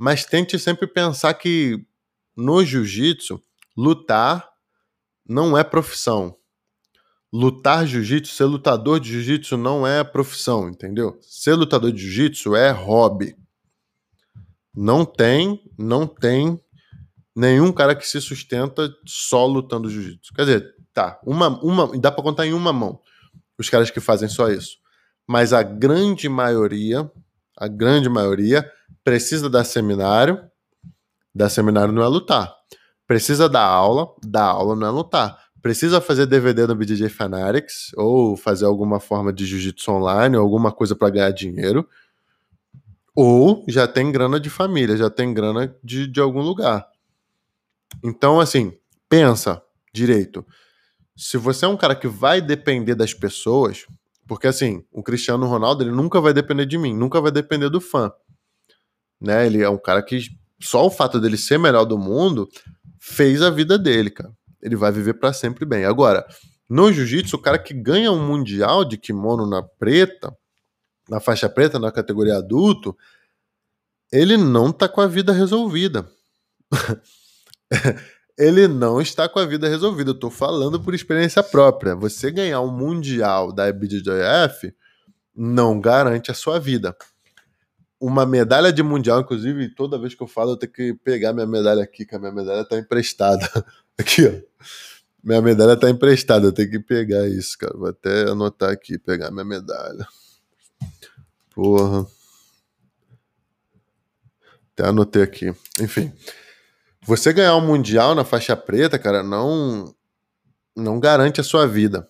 mas tente sempre pensar que no jiu-jitsu, lutar não é profissão. Lutar jiu-jitsu, ser lutador de jiu-jitsu não é profissão, entendeu? Ser lutador de jiu-jitsu é hobby. Não tem, não tem nenhum cara que se sustenta só lutando jiu-jitsu. Quer dizer, tá, uma, uma, dá para contar em uma mão os caras que fazem só isso. Mas a grande maioria, a grande maioria precisa dar seminário, dar seminário não é lutar. Precisa dar aula, dar aula não é lutar. Precisa fazer DVD no BJJ Fanatics ou fazer alguma forma de jiu-jitsu online ou alguma coisa para ganhar dinheiro. Ou já tem grana de família, já tem grana de, de algum lugar. Então, assim, pensa direito. Se você é um cara que vai depender das pessoas, porque assim, o Cristiano Ronaldo ele nunca vai depender de mim, nunca vai depender do fã. Né? Ele é um cara que só o fato dele ser melhor do mundo fez a vida dele, cara. Ele vai viver para sempre bem. Agora, no jiu-jitsu, o cara que ganha um mundial de kimono na preta, na faixa preta, na categoria adulto, ele não tá com a vida resolvida. ele não está com a vida resolvida. Eu tô falando por experiência própria. Você ganhar um mundial da IBJJF não garante a sua vida. Uma medalha de mundial, inclusive, toda vez que eu falo, eu tenho que pegar minha medalha aqui, que a minha medalha tá emprestada. Aqui, ó. Minha medalha tá emprestada, eu tenho que pegar isso, cara. Vou até anotar aqui, pegar minha medalha. Porra. Até anotei aqui. Enfim. Você ganhar um mundial na faixa preta, cara, não não garante a sua vida.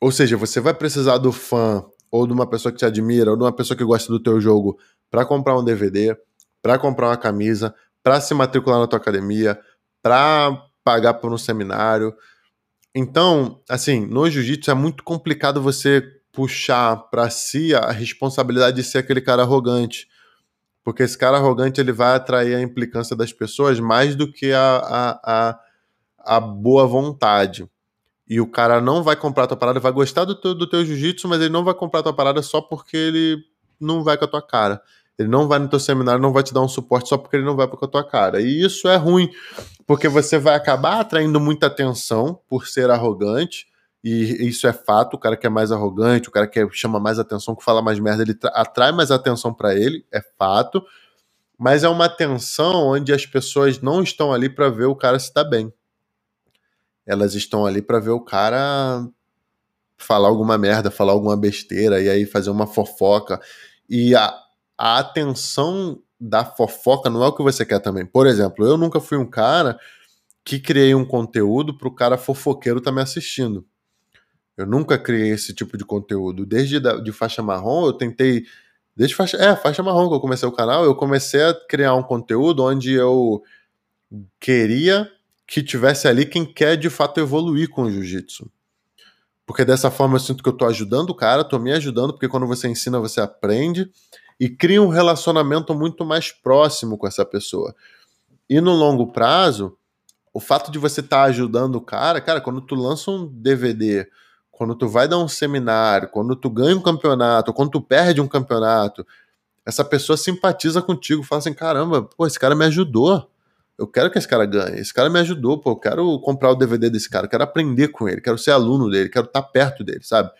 Ou seja, você vai precisar do fã ou de uma pessoa que te admira ou de uma pessoa que gosta do teu jogo para comprar um DVD, para comprar uma camisa, para se matricular na tua academia, para pagar por um seminário. Então, assim, no jiu-jitsu é muito complicado você puxar para si a responsabilidade de ser aquele cara arrogante. Porque esse cara arrogante ele vai atrair a implicância das pessoas mais do que a, a, a, a boa vontade. E o cara não vai comprar a tua parada, vai gostar do teu, do teu jiu-jitsu, mas ele não vai comprar a tua parada só porque ele não vai com a tua cara. Ele não vai no teu seminário, não vai te dar um suporte só porque ele não vai com a tua cara. E isso é ruim, porque você vai acabar atraindo muita atenção por ser arrogante, e isso é fato. O cara que é mais arrogante, o cara que chama mais atenção, que fala mais merda, ele atrai mais atenção para ele, é fato. Mas é uma atenção onde as pessoas não estão ali para ver o cara se tá bem. Elas estão ali para ver o cara falar alguma merda, falar alguma besteira e aí fazer uma fofoca. E a, a atenção da fofoca não é o que você quer também. Por exemplo, eu nunca fui um cara que criei um conteúdo para o cara fofoqueiro estar tá me assistindo. Eu nunca criei esse tipo de conteúdo. Desde da, de faixa marrom, eu tentei. Desde faixa. É, faixa marrom que eu comecei o canal, eu comecei a criar um conteúdo onde eu queria que tivesse ali quem quer de fato evoluir com o jiu-jitsu. Porque dessa forma eu sinto que eu tô ajudando o cara, tô me ajudando, porque quando você ensina, você aprende e cria um relacionamento muito mais próximo com essa pessoa. E no longo prazo, o fato de você estar tá ajudando o cara, cara, quando tu lança um DVD, quando tu vai dar um seminário, quando tu ganha um campeonato, quando tu perde um campeonato, essa pessoa simpatiza contigo, fala assim: caramba, pô, esse cara me ajudou. Eu quero que esse cara ganhe. Esse cara me ajudou, pô. Eu quero comprar o DVD desse cara, quero aprender com ele, quero ser aluno dele, quero estar tá perto dele, sabe?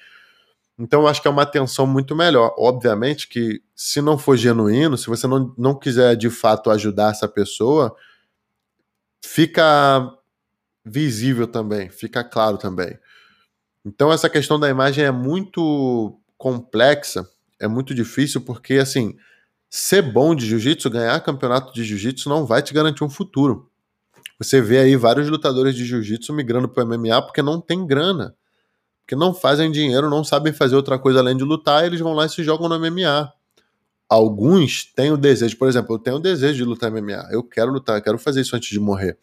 Então eu acho que é uma atenção muito melhor. Obviamente que se não for genuíno, se você não, não quiser de fato ajudar essa pessoa, fica visível também, fica claro também. Então essa questão da imagem é muito complexa, é muito difícil porque assim, ser bom de jiu-jitsu, ganhar campeonato de jiu-jitsu não vai te garantir um futuro. Você vê aí vários lutadores de jiu-jitsu migrando para o MMA porque não tem grana que não fazem dinheiro, não sabem fazer outra coisa além de lutar, eles vão lá e se jogam no MMA. Alguns têm o desejo, por exemplo, eu tenho o desejo de lutar MMA, eu quero lutar, eu quero fazer isso antes de morrer.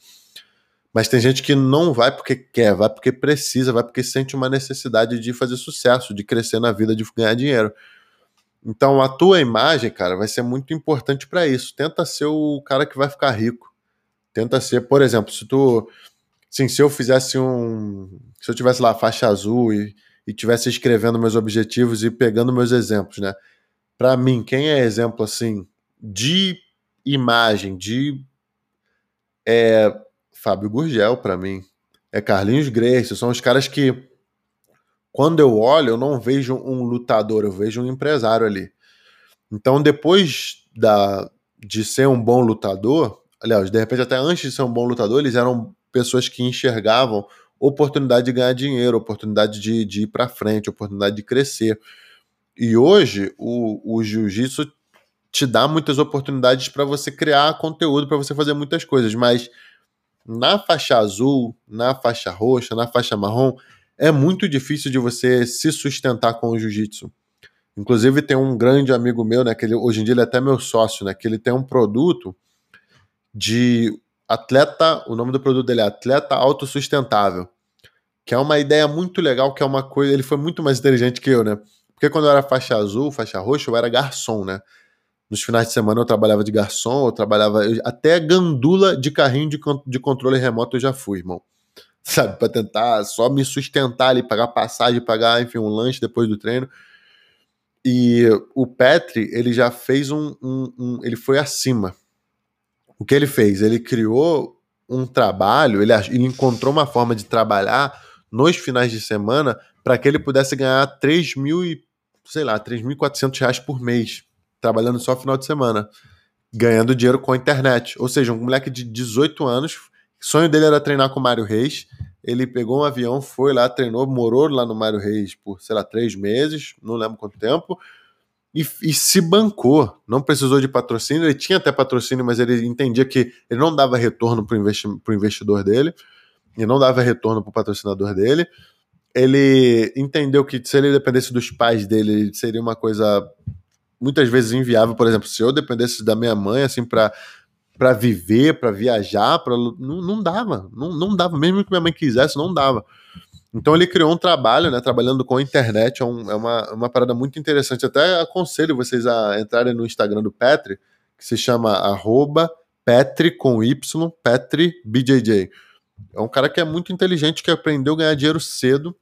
Mas tem gente que não vai porque quer, vai porque precisa, vai porque sente uma necessidade de fazer sucesso, de crescer na vida, de ganhar dinheiro. Então a tua imagem, cara, vai ser muito importante para isso. Tenta ser o cara que vai ficar rico. Tenta ser, por exemplo, se tu Sim, se eu fizesse um. Se eu tivesse lá a faixa azul e, e tivesse escrevendo meus objetivos e pegando meus exemplos, né? Para mim, quem é exemplo assim de imagem, de. É Fábio Gurgel, para mim. É Carlinhos Grace, são os caras que. Quando eu olho, eu não vejo um lutador, eu vejo um empresário ali. Então, depois da, de ser um bom lutador, aliás, de repente, até antes de ser um bom lutador, eles eram pessoas que enxergavam oportunidade de ganhar dinheiro, oportunidade de, de ir para frente, oportunidade de crescer. E hoje o, o jiu-jitsu te dá muitas oportunidades para você criar conteúdo, para você fazer muitas coisas, mas na faixa azul, na faixa roxa, na faixa marrom, é muito difícil de você se sustentar com o jiu-jitsu. Inclusive tem um grande amigo meu, né, que ele, hoje em dia ele é até meu sócio, né, que ele tem um produto de atleta, o nome do produto dele é atleta autossustentável, que é uma ideia muito legal, que é uma coisa, ele foi muito mais inteligente que eu, né? Porque quando eu era faixa azul, faixa roxa, eu era garçom, né? Nos finais de semana eu trabalhava de garçom, eu trabalhava. Eu, até gandula de carrinho de, de controle remoto eu já fui, irmão. Sabe? Pra tentar só me sustentar ali, pagar passagem, pagar, enfim, um lanche depois do treino. E o Petri, ele já fez um, um, um. Ele foi acima. O que ele fez? Ele criou um trabalho, ele, ele encontrou uma forma de trabalhar nos finais de semana para que ele pudesse ganhar 3 mil e, sei lá, 3.400 reais por mês trabalhando só final de semana, ganhando dinheiro com a internet. Ou seja, um moleque de 18 anos, sonho dele era treinar com o Mário Reis. Ele pegou um avião, foi lá, treinou, morou lá no Mário Reis por, sei lá, três meses, não lembro quanto tempo, e, e se bancou. Não precisou de patrocínio, ele tinha até patrocínio, mas ele entendia que ele não dava retorno para o investi investidor dele, e não dava retorno para o patrocinador dele. Ele entendeu que se ele dependesse dos pais dele, seria uma coisa muitas vezes inviável. Por exemplo, se eu dependesse da minha mãe, assim, para para viver, para viajar, para não, não dava, não, não dava, mesmo que minha mãe quisesse, não dava. Então ele criou um trabalho, né, trabalhando com a internet, é, um, é uma, uma parada muito interessante. Até aconselho vocês a entrarem no Instagram do Petri, que se chama arroba Petri com Y, Petri BJJ. É um cara que é muito inteligente, que aprendeu a ganhar dinheiro cedo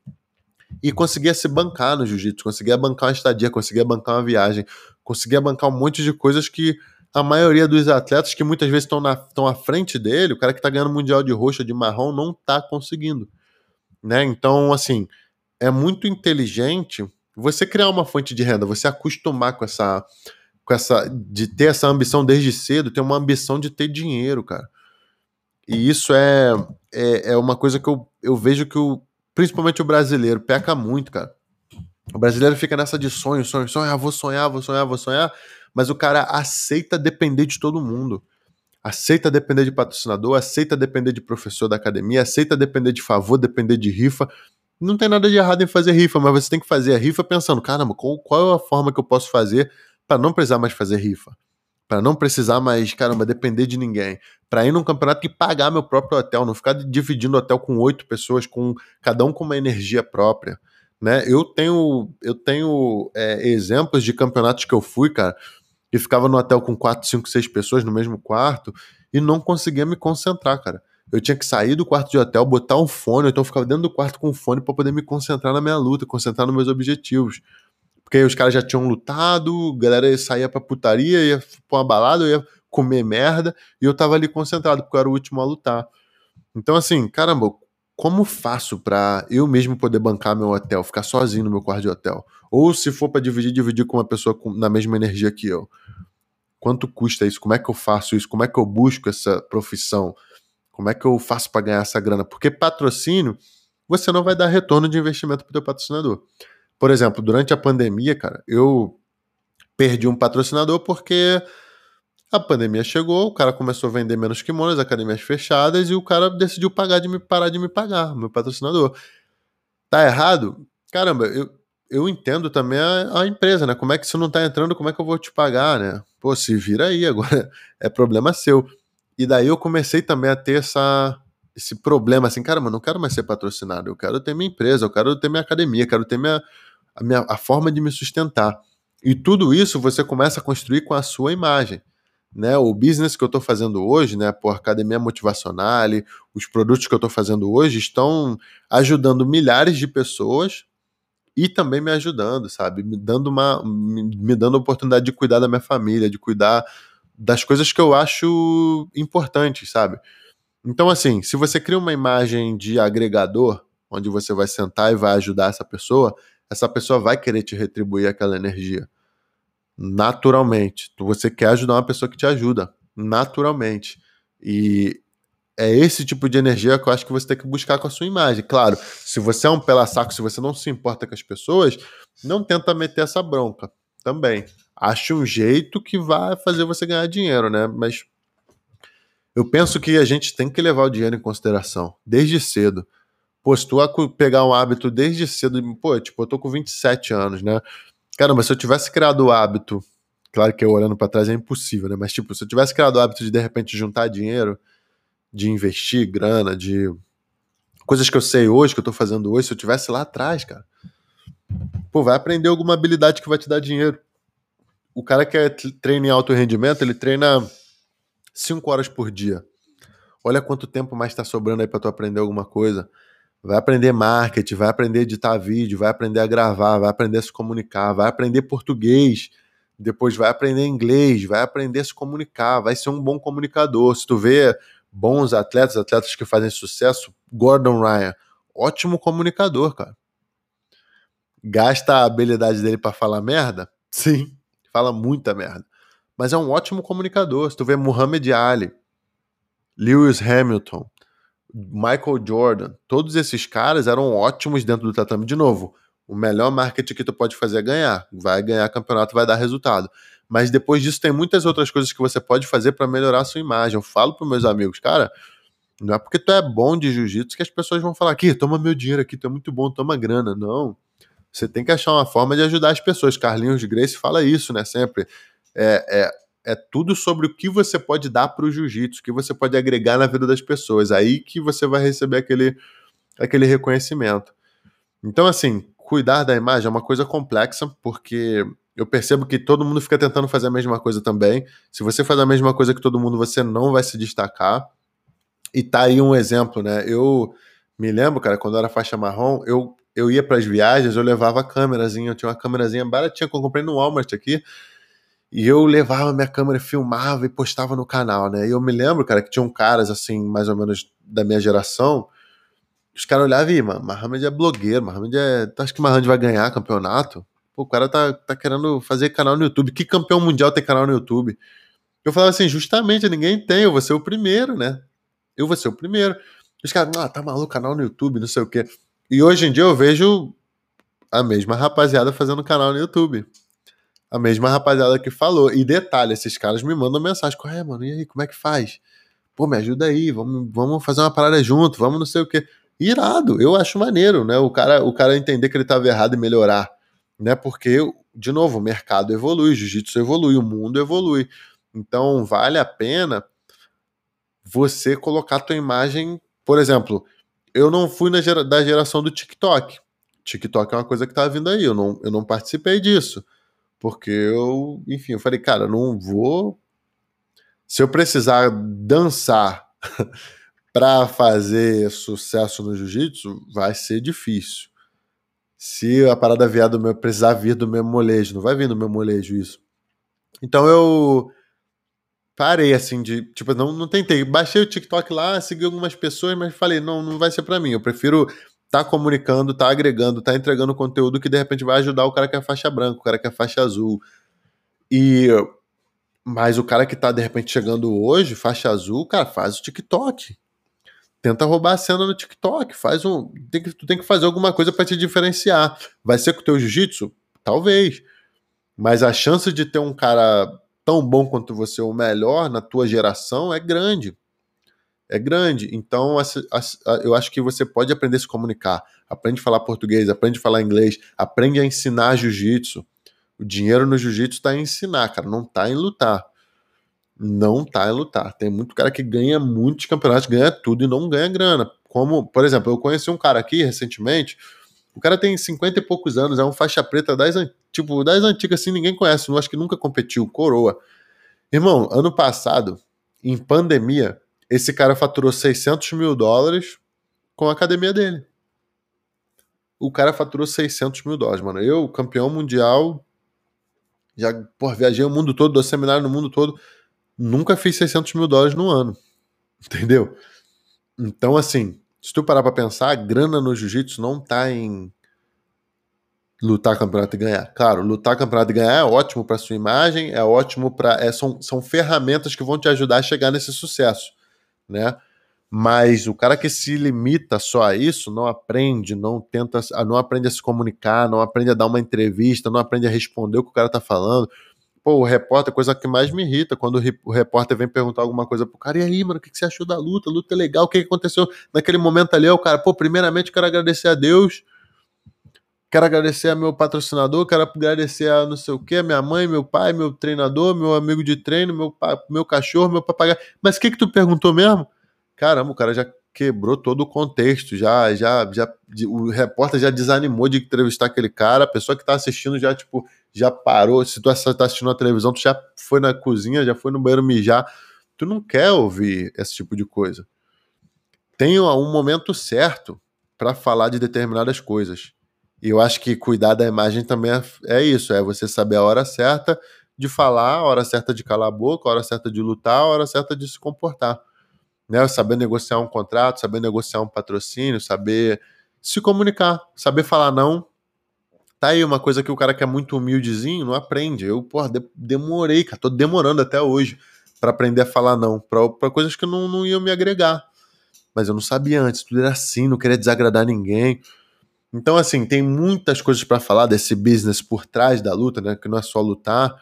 e conseguia se bancar no jiu-jitsu, conseguia bancar uma estadia, conseguia bancar uma viagem, conseguia bancar um monte de coisas que a maioria dos atletas que muitas vezes estão, à frente dele, o cara que está ganhando mundial de roxa, de marrom, não está conseguindo. Né? Então, assim, é muito inteligente você criar uma fonte de renda, você acostumar com essa, com essa, de ter essa ambição desde cedo, ter uma ambição de ter dinheiro, cara. E isso é, é, é uma coisa que eu, eu vejo que o, principalmente o brasileiro, peca muito, cara. O brasileiro fica nessa de sonho, sonho, sonho, ah, vou sonhar, vou sonhar, vou sonhar, mas o cara aceita depender de todo mundo. Aceita depender de patrocinador, aceita depender de professor da academia, aceita depender de favor, depender de rifa. Não tem nada de errado em fazer rifa, mas você tem que fazer a rifa pensando, caramba, qual, qual é a forma que eu posso fazer para não precisar mais fazer rifa? para não precisar mais, caramba, depender de ninguém, para ir num campeonato e pagar meu próprio hotel, não ficar dividindo hotel com oito pessoas, com cada um com uma energia própria, né? Eu tenho, eu tenho é, exemplos de campeonatos que eu fui, cara, e ficava no hotel com quatro, cinco, seis pessoas no mesmo quarto e não conseguia me concentrar, cara. Eu tinha que sair do quarto de hotel, botar um fone, então eu ficava dentro do quarto com o fone para poder me concentrar na minha luta, concentrar nos meus objetivos. Porque os caras já tinham lutado, a galera saía pra putaria, ia pra uma balada, ia comer merda, e eu tava ali concentrado, porque eu era o último a lutar. Então, assim, caramba, como faço para eu mesmo poder bancar meu hotel, ficar sozinho no meu quarto de hotel? Ou se for para dividir, dividir com uma pessoa com, na mesma energia que eu. Quanto custa isso? Como é que eu faço isso? Como é que eu busco essa profissão? Como é que eu faço para ganhar essa grana? Porque patrocínio, você não vai dar retorno de investimento para o patrocinador. Por exemplo, durante a pandemia, cara, eu perdi um patrocinador porque a pandemia chegou, o cara começou a vender menos kimonos, academias fechadas, e o cara decidiu pagar de me, parar de me pagar, meu patrocinador. Tá errado? Caramba, eu, eu entendo também a, a, empresa, né? Como é que se não tá entrando, como é que eu vou te pagar, né? Pô, se vira aí, agora é problema seu. E daí eu comecei também a ter essa, esse problema, assim, cara, mas não quero mais ser patrocinado, eu quero ter minha empresa, eu quero ter minha academia, quero ter minha, a, minha, a forma de me sustentar. E tudo isso você começa a construir com a sua imagem. Né, o business que eu estou fazendo hoje, né, por academia motivacional, os produtos que eu estou fazendo hoje estão ajudando milhares de pessoas e também me ajudando, sabe, me dando uma, me, me dando a oportunidade de cuidar da minha família, de cuidar das coisas que eu acho importantes, sabe. Então, assim, se você cria uma imagem de agregador, onde você vai sentar e vai ajudar essa pessoa, essa pessoa vai querer te retribuir aquela energia. Naturalmente. Você quer ajudar uma pessoa que te ajuda. Naturalmente. E é esse tipo de energia que eu acho que você tem que buscar com a sua imagem. Claro, se você é um pela saco, se você não se importa com as pessoas, não tenta meter essa bronca também. Ache um jeito que vai fazer você ganhar dinheiro, né? Mas eu penso que a gente tem que levar o dinheiro em consideração, desde cedo. Pô, se tu pegar um hábito desde cedo, pô, tipo, eu tô com 27 anos, né? Cara, mas se eu tivesse criado o hábito, claro que eu olhando para trás é impossível, né? Mas tipo, se eu tivesse criado o hábito de de repente juntar dinheiro, de investir grana, de coisas que eu sei hoje, que eu tô fazendo hoje, se eu tivesse lá atrás, cara, pô, vai aprender alguma habilidade que vai te dar dinheiro. O cara que é treina em alto rendimento, ele treina 5 horas por dia. Olha quanto tempo mais está sobrando aí para tu aprender alguma coisa. Vai aprender marketing, vai aprender a editar vídeo, vai aprender a gravar, vai aprender a se comunicar, vai aprender português, depois vai aprender inglês, vai aprender a se comunicar, vai ser um bom comunicador. Se tu vê bons atletas, atletas que fazem sucesso, Gordon Ryan, ótimo comunicador, cara. Gasta a habilidade dele para falar merda? Sim, fala muita merda. Mas é um ótimo comunicador. Se tu vê Muhammad Ali, Lewis Hamilton, Michael Jordan, todos esses caras eram ótimos dentro do tatame. De novo, o melhor marketing que tu pode fazer é ganhar. Vai ganhar campeonato, vai dar resultado. Mas depois disso tem muitas outras coisas que você pode fazer para melhorar a sua imagem. Eu falo para meus amigos, cara, não é porque tu é bom de jiu-jitsu que as pessoas vão falar aqui, toma meu dinheiro aqui, tu é muito bom, toma grana. Não. Você tem que achar uma forma de ajudar as pessoas. Carlinhos Grace fala isso, né? Sempre. É, é, é tudo sobre o que você pode dar para o jiu-jitsu, o que você pode agregar na vida das pessoas. Aí que você vai receber aquele, aquele reconhecimento. Então, assim, cuidar da imagem é uma coisa complexa, porque eu percebo que todo mundo fica tentando fazer a mesma coisa também. Se você faz a mesma coisa que todo mundo, você não vai se destacar. E tá aí um exemplo, né? Eu me lembro, cara, quando eu era faixa marrom, eu, eu ia para as viagens, eu levava a câmerazinha, eu tinha uma câmerazinha baratinha que eu comprei no Walmart aqui. E eu levava minha câmera, filmava e postava no canal, né? E eu me lembro, cara, que tinham caras, assim, mais ou menos da minha geração. Os caras olhavam e, mano, Mohamed é blogueiro, Mohamed é. Tu acha que Mohamed vai ganhar campeonato? Pô, o cara tá, tá querendo fazer canal no YouTube. Que campeão mundial tem canal no YouTube? Eu falava assim, justamente, ninguém tem, eu vou ser o primeiro, né? Eu vou ser o primeiro. Os caras, ah, tá maluco, canal no YouTube, não sei o quê. E hoje em dia eu vejo a mesma rapaziada fazendo canal no YouTube a mesma rapaziada que falou. E detalhe, esses caras me mandam mensagem: é, mano, e aí, como é que faz? Pô, me ajuda aí, vamos, vamos fazer uma parada junto, vamos não sei o quê. Irado, eu acho maneiro, né? O cara, o cara entender que ele estava errado e melhorar, né? Porque, de novo, o mercado evolui, o jiu-jitsu evolui, o mundo evolui. Então, vale a pena você colocar a tua imagem. Por exemplo, eu não fui na gera, da geração do TikTok. TikTok é uma coisa que tá vindo aí, eu não, eu não participei disso. Porque eu, enfim, eu falei, cara, não vou. Se eu precisar dançar para fazer sucesso no jiu-jitsu, vai ser difícil. Se a parada vier do meu, precisar vir do meu molejo, não vai vir do meu molejo isso. Então eu parei assim de, tipo, não, não tentei. Baixei o TikTok lá, segui algumas pessoas, mas falei, não, não vai ser para mim. Eu prefiro tá comunicando, tá agregando, tá entregando conteúdo que de repente vai ajudar o cara que é faixa branca, o cara que é faixa azul. E mas o cara que tá de repente chegando hoje, faixa azul, cara, faz o TikTok. Tenta roubar a cena no TikTok, faz um, tem que, tu tem que fazer alguma coisa para te diferenciar. Vai ser com o teu jiu-jitsu? Talvez. Mas a chance de ter um cara tão bom quanto você, ou melhor, na tua geração é grande é grande. Então, eu acho que você pode aprender a se comunicar. Aprende a falar português, aprende a falar inglês, aprende a ensinar jiu-jitsu. O dinheiro no jiu-jitsu está em ensinar, cara, não está em lutar. Não está em lutar. Tem muito cara que ganha muitos campeonatos, ganha tudo e não ganha grana. Como, por exemplo, eu conheci um cara aqui recentemente, o cara tem 50 e poucos anos, é um faixa preta das, tipo, das antigas, assim, ninguém conhece, não acho que nunca competiu, coroa. Irmão, ano passado, em pandemia, esse cara faturou 600 mil dólares com a academia dele. O cara faturou 600 mil dólares, mano. Eu, campeão mundial, já por viajei o mundo todo, dou seminário no mundo todo, nunca fiz 600 mil dólares no ano. Entendeu? Então, assim, se tu parar pra pensar, a grana no jiu-jitsu não tá em lutar campeonato e ganhar. Claro, lutar campeonato e ganhar é ótimo para sua imagem, é ótimo para é, são, são ferramentas que vão te ajudar a chegar nesse sucesso né? Mas o cara que se limita só a isso não aprende, não tenta, não aprende a se comunicar, não aprende a dar uma entrevista, não aprende a responder o que o cara tá falando. Pô, o repórter, coisa que mais me irrita, quando o repórter vem perguntar alguma coisa pro cara, e aí, mano, o que você achou da luta? A luta é legal, o que aconteceu naquele momento ali? O cara, pô, primeiramente quero agradecer a Deus Quero agradecer a meu patrocinador, quero agradecer a não sei o que, minha mãe, meu pai, meu treinador, meu amigo de treino, meu, meu cachorro, meu papagaio. Mas o que que tu perguntou mesmo? Caramba, o cara já quebrou todo o contexto, já, já, já, o repórter já desanimou de entrevistar aquele cara, a pessoa que tá assistindo já, tipo, já parou. Se tu tá assistindo a televisão, tu já foi na cozinha, já foi no banheiro mijar. Tu não quer ouvir esse tipo de coisa. Tem um momento certo para falar de determinadas coisas. E eu acho que cuidar da imagem também é, é, isso, é você saber a hora certa de falar, a hora certa de calar a boca, a hora certa de lutar, a hora certa de se comportar. Né? Saber negociar um contrato, saber negociar um patrocínio, saber se comunicar, saber falar não. Tá aí uma coisa que o cara que é muito humildezinho não aprende. Eu, porra, de demorei, cara, tô demorando até hoje para aprender a falar não, para coisas que não, não iam me agregar. Mas eu não sabia antes, tudo era assim, não queria desagradar ninguém. Então, assim, tem muitas coisas para falar desse business por trás da luta, né? Que não é só lutar.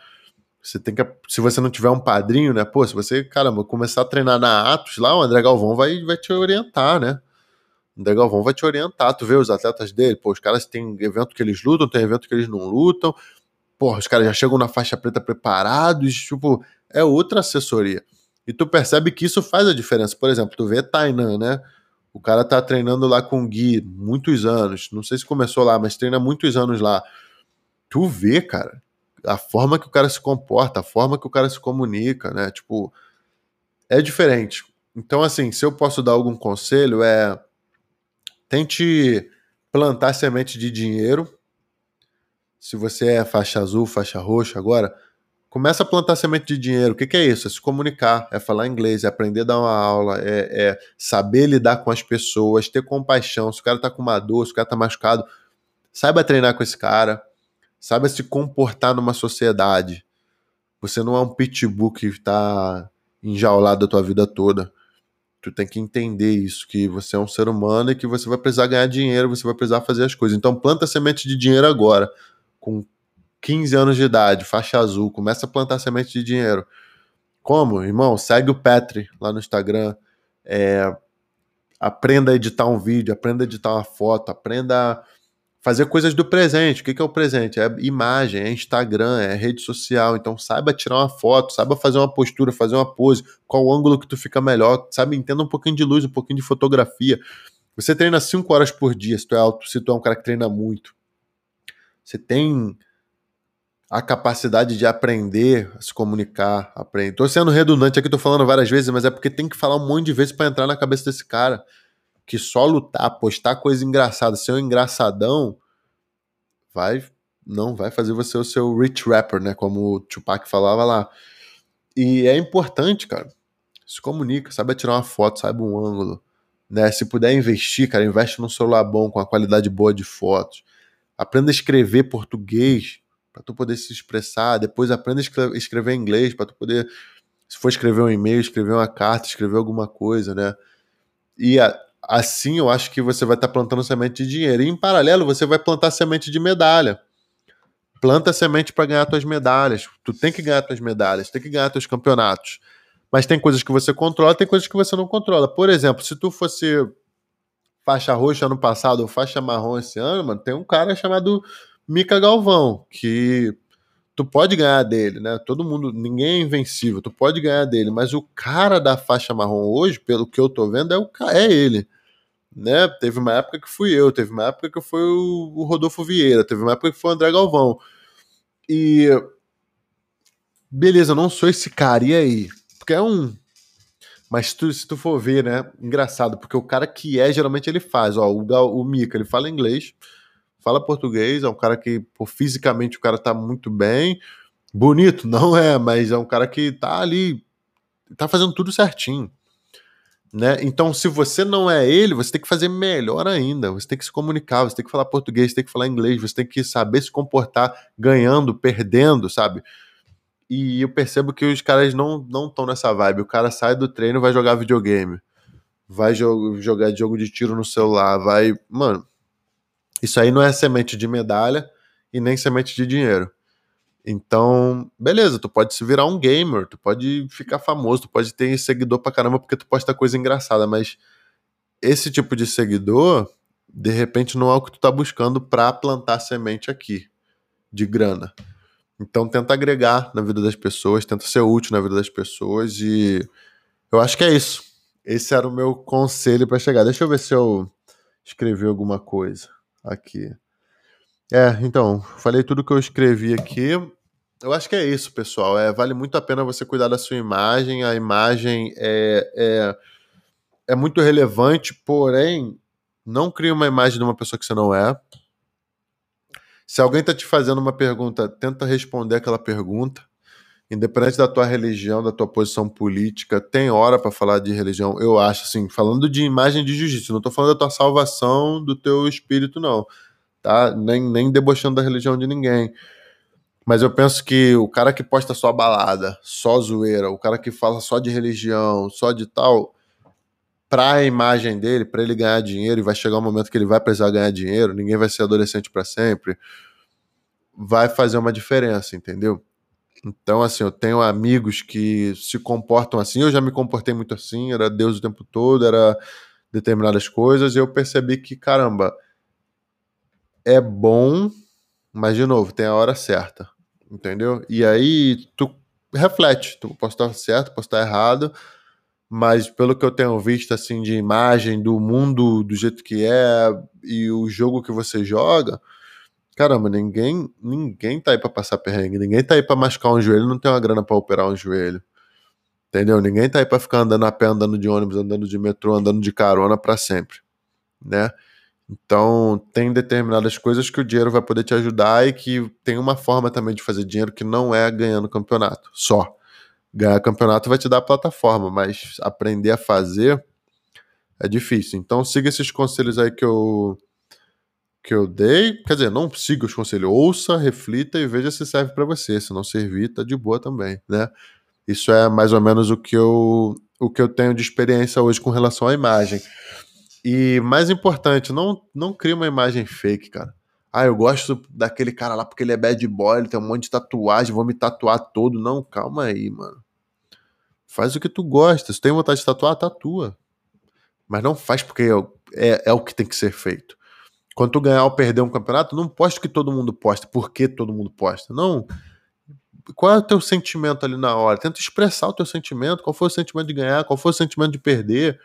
Você tem que. Se você não tiver um padrinho, né? Pô, se você, caramba, começar a treinar na Atos lá, o André Galvão vai, vai te orientar, né? O André Galvão vai te orientar. Tu vê os atletas dele, pô, os caras têm evento que eles lutam, tem evento que eles não lutam. Pô, os caras já chegam na faixa preta preparados, tipo, é outra assessoria. E tu percebe que isso faz a diferença. Por exemplo, tu vê Tainan, né? O cara tá treinando lá com o Gui muitos anos. Não sei se começou lá, mas treina muitos anos lá. Tu vê, cara, a forma que o cara se comporta, a forma que o cara se comunica, né? Tipo, é diferente. Então, assim, se eu posso dar algum conselho, é tente plantar semente de dinheiro. Se você é faixa azul, faixa roxa agora, Começa a plantar semente de dinheiro. O que, que, é isso? É se comunicar, é falar inglês, é aprender a dar uma aula, é, é saber lidar com as pessoas, ter compaixão. Se o cara tá com uma dor, se o cara tá machucado, saiba treinar com esse cara, saiba se comportar numa sociedade. Você não é um pitbull que está enjaulado a tua vida toda. Tu tem que entender isso, que você é um ser humano e que você vai precisar ganhar dinheiro, você vai precisar fazer as coisas. Então planta semente de dinheiro agora, com 15 anos de idade, faixa azul, começa a plantar semente de dinheiro. Como? Irmão, segue o Petri lá no Instagram. É, aprenda a editar um vídeo, aprenda a editar uma foto, aprenda a fazer coisas do presente. O que é o presente? É imagem, é Instagram, é rede social. Então saiba tirar uma foto, saiba fazer uma postura, fazer uma pose, qual ângulo que tu fica melhor, sabe? Entenda um pouquinho de luz, um pouquinho de fotografia. Você treina 5 horas por dia, se tu é alto, se tu é um cara que treina muito. Você tem a capacidade de aprender a se comunicar, aprender. Tô sendo redundante aqui, tô falando várias vezes, mas é porque tem que falar um monte de vezes para entrar na cabeça desse cara que só lutar, postar coisa engraçada, ser um engraçadão, vai não vai fazer você o seu rich rapper, né, como o Tupac falava lá. E é importante, cara. Se comunica, sabe tirar uma foto, sabe um ângulo, né? Se puder investir, cara, investe num celular bom com a qualidade boa de fotos. Aprenda a escrever português para tu poder se expressar. Depois aprenda a escrever em inglês para tu poder, se for escrever um e-mail, escrever uma carta, escrever alguma coisa, né? E a, assim eu acho que você vai estar tá plantando semente de dinheiro. E em paralelo você vai plantar semente de medalha. Planta semente para ganhar tuas medalhas. Tu tem que ganhar tuas medalhas, tem que ganhar teus campeonatos. Mas tem coisas que você controla, tem coisas que você não controla. Por exemplo, se tu fosse faixa roxa ano passado ou faixa marrom esse ano, mano, tem um cara chamado Mica Galvão, que tu pode ganhar dele, né? Todo mundo, ninguém é invencível, tu pode ganhar dele, mas o cara da faixa marrom hoje, pelo que eu tô vendo, é, o, é ele. Né? Teve uma época que fui eu, teve uma época que foi o, o Rodolfo Vieira, teve uma época que foi o André Galvão. E beleza, não sou esse cara, e aí? Porque é um. Mas tu, se tu for ver, né? Engraçado, porque o cara que é, geralmente ele faz. Ó, o, o Mika, ele fala inglês, fala português, é um cara que, por fisicamente, o cara tá muito bem. Bonito, não é, mas é um cara que tá ali, tá fazendo tudo certinho. Né? Então, se você não é ele, você tem que fazer melhor ainda. Você tem que se comunicar, você tem que falar português, você tem que falar inglês, você tem que saber se comportar ganhando, perdendo, sabe? E eu percebo que os caras não não estão nessa vibe. O cara sai do treino, vai jogar videogame, vai jo jogar jogo de tiro no celular, vai, mano, isso aí não é semente de medalha e nem semente de dinheiro. Então, beleza, tu pode se virar um gamer, tu pode ficar famoso, tu pode ter seguidor pra caramba porque tu posta coisa engraçada, mas esse tipo de seguidor de repente não é o que tu tá buscando para plantar semente aqui de grana. Então tenta agregar na vida das pessoas, tenta ser útil na vida das pessoas e eu acho que é isso. Esse era o meu conselho para chegar. Deixa eu ver se eu escrevi alguma coisa aqui. É, então, falei tudo que eu escrevi aqui. Eu acho que é isso, pessoal. É, vale muito a pena você cuidar da sua imagem. A imagem é, é, é muito relevante, porém, não crie uma imagem de uma pessoa que você não é. Se alguém está te fazendo uma pergunta, tenta responder aquela pergunta. Independente da tua religião, da tua posição política, tem hora para falar de religião, eu acho, assim, falando de imagem de jiu-jitsu, não estou falando da tua salvação, do teu espírito, não, tá? Nem, nem debochando da religião de ninguém. Mas eu penso que o cara que posta só balada, só zoeira, o cara que fala só de religião, só de tal, para a imagem dele, para ele ganhar dinheiro, e vai chegar um momento que ele vai precisar ganhar dinheiro, ninguém vai ser adolescente para sempre, vai fazer uma diferença, entendeu? Então, assim, eu tenho amigos que se comportam assim, eu já me comportei muito assim, era Deus o tempo todo, era determinadas coisas, e eu percebi que, caramba, é bom, mas de novo, tem a hora certa, entendeu? E aí tu reflete, tu posso estar certo, posso estar errado, mas pelo que eu tenho visto assim de imagem do mundo do jeito que é e o jogo que você joga, caramba, ninguém ninguém tá aí para passar perrengue, ninguém tá aí para machucar um joelho, não tem uma grana para operar um joelho. Entendeu? Ninguém tá aí para ficar andando a pé, andando de ônibus, andando de metrô, andando de carona para sempre, né? Então, tem determinadas coisas que o dinheiro vai poder te ajudar e que tem uma forma também de fazer dinheiro que não é ganhando campeonato, só ganhar campeonato vai te dar a plataforma, mas aprender a fazer é difícil. Então siga esses conselhos aí que eu que eu dei. Quer dizer, não siga os conselhos, ouça, reflita e veja se serve para você. Se não servir, tá de boa também, né? Isso é mais ou menos o que eu o que eu tenho de experiência hoje com relação à imagem. E mais importante, não não crie uma imagem fake, cara. Ah, eu gosto daquele cara lá porque ele é bad boy, ele tem um monte de tatuagem, vou me tatuar todo. Não, calma aí, mano. Faz o que tu gosta. Se tem vontade de tatuar, tatua. Mas não faz porque é, é, é o que tem que ser feito. Quando tu ganhar ou perder um campeonato, não posta que todo mundo posta. Por que todo mundo posta? Não. Qual é o teu sentimento ali na hora? Tenta expressar o teu sentimento. Qual foi o sentimento de ganhar? Qual foi o sentimento de perder?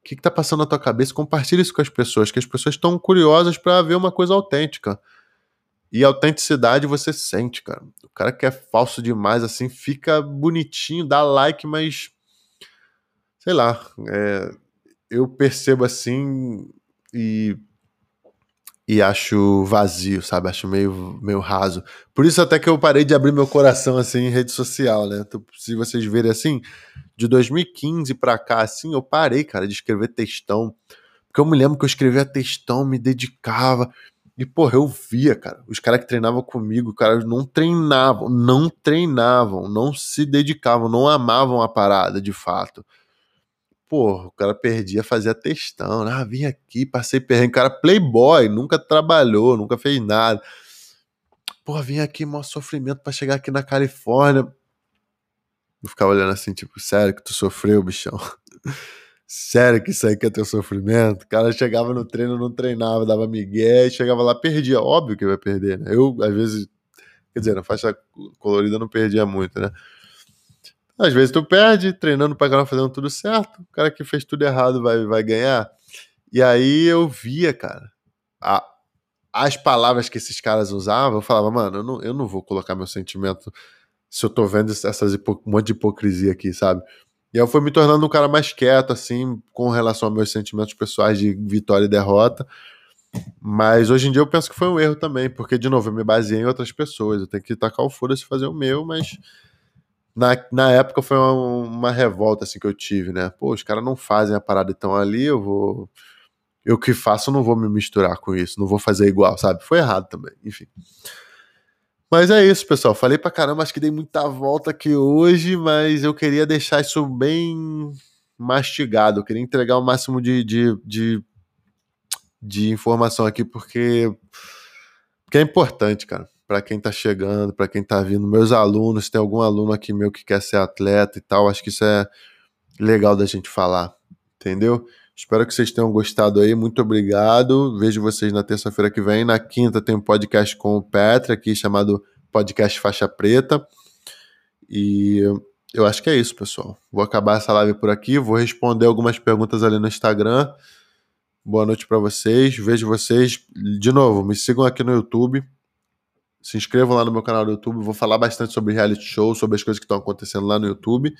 O que, está passando na tua cabeça? Compartilha isso com as pessoas, que as pessoas estão curiosas para ver uma coisa autêntica. E autenticidade você sente, cara. O cara que é falso demais, assim, fica bonitinho, dá like, mas. Sei lá. É, eu percebo assim e. E acho vazio, sabe? Acho meio, meio raso. Por isso, até que eu parei de abrir meu coração assim em rede social, né? Então, se vocês verem assim, de 2015 para cá, assim, eu parei, cara, de escrever textão. Porque eu me lembro que eu escrevia textão, me dedicava. E, porra, eu via, cara, os caras que treinavam comigo, cara, não treinavam, não treinavam, não se dedicavam, não amavam a parada de fato. Porra, o cara perdia, fazia testão, ah, vim aqui, passei perrengue, cara, playboy, nunca trabalhou, nunca fez nada. Porra, vim aqui, maior sofrimento para chegar aqui na Califórnia. Eu ficava olhando assim, tipo, sério que tu sofreu, bichão? Sério que isso aí que é teu sofrimento? O cara chegava no treino, não treinava, dava migué, chegava lá, perdia. Óbvio que vai perder, né? Eu, às vezes, quer dizer, na faixa colorida não perdia muito, né? Às vezes tu perde, treinando pra caramba, fazendo tudo certo. O cara que fez tudo errado vai, vai ganhar. E aí eu via, cara, a, as palavras que esses caras usavam, eu falava, mano, eu não, eu não vou colocar meu sentimento se eu tô vendo essas um monte de hipocrisia aqui, sabe? E eu fui me tornando um cara mais quieto, assim, com relação aos meus sentimentos pessoais de vitória e derrota. Mas hoje em dia eu penso que foi um erro também, porque, de novo, eu me baseei em outras pessoas. Eu tenho que tacar o foda-se fazer o meu, mas na, na época foi uma, uma, revolta assim que eu tive, né? Pô, os caras não fazem a parada então ali, eu vou. Eu que faço, não vou me misturar com isso, não vou fazer igual, sabe? Foi errado também, enfim. Mas é isso, pessoal. Falei pra caramba, acho que dei muita volta aqui hoje, mas eu queria deixar isso bem mastigado. Eu queria entregar o máximo de, de, de, de informação aqui, porque, porque é importante, cara. Para quem tá chegando, para quem tá vindo, meus alunos, tem algum aluno aqui meu que quer ser atleta e tal, acho que isso é legal da gente falar, entendeu? Espero que vocês tenham gostado aí. Muito obrigado. Vejo vocês na terça-feira que vem. Na quinta tem um podcast com o Petra aqui chamado Podcast Faixa Preta. E eu acho que é isso, pessoal. Vou acabar essa live por aqui. Vou responder algumas perguntas ali no Instagram. Boa noite para vocês. Vejo vocês de novo. Me sigam aqui no YouTube. Se inscrevam lá no meu canal do YouTube. Vou falar bastante sobre reality show, sobre as coisas que estão acontecendo lá no YouTube.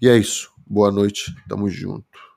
E é isso. Boa noite. Tamo junto.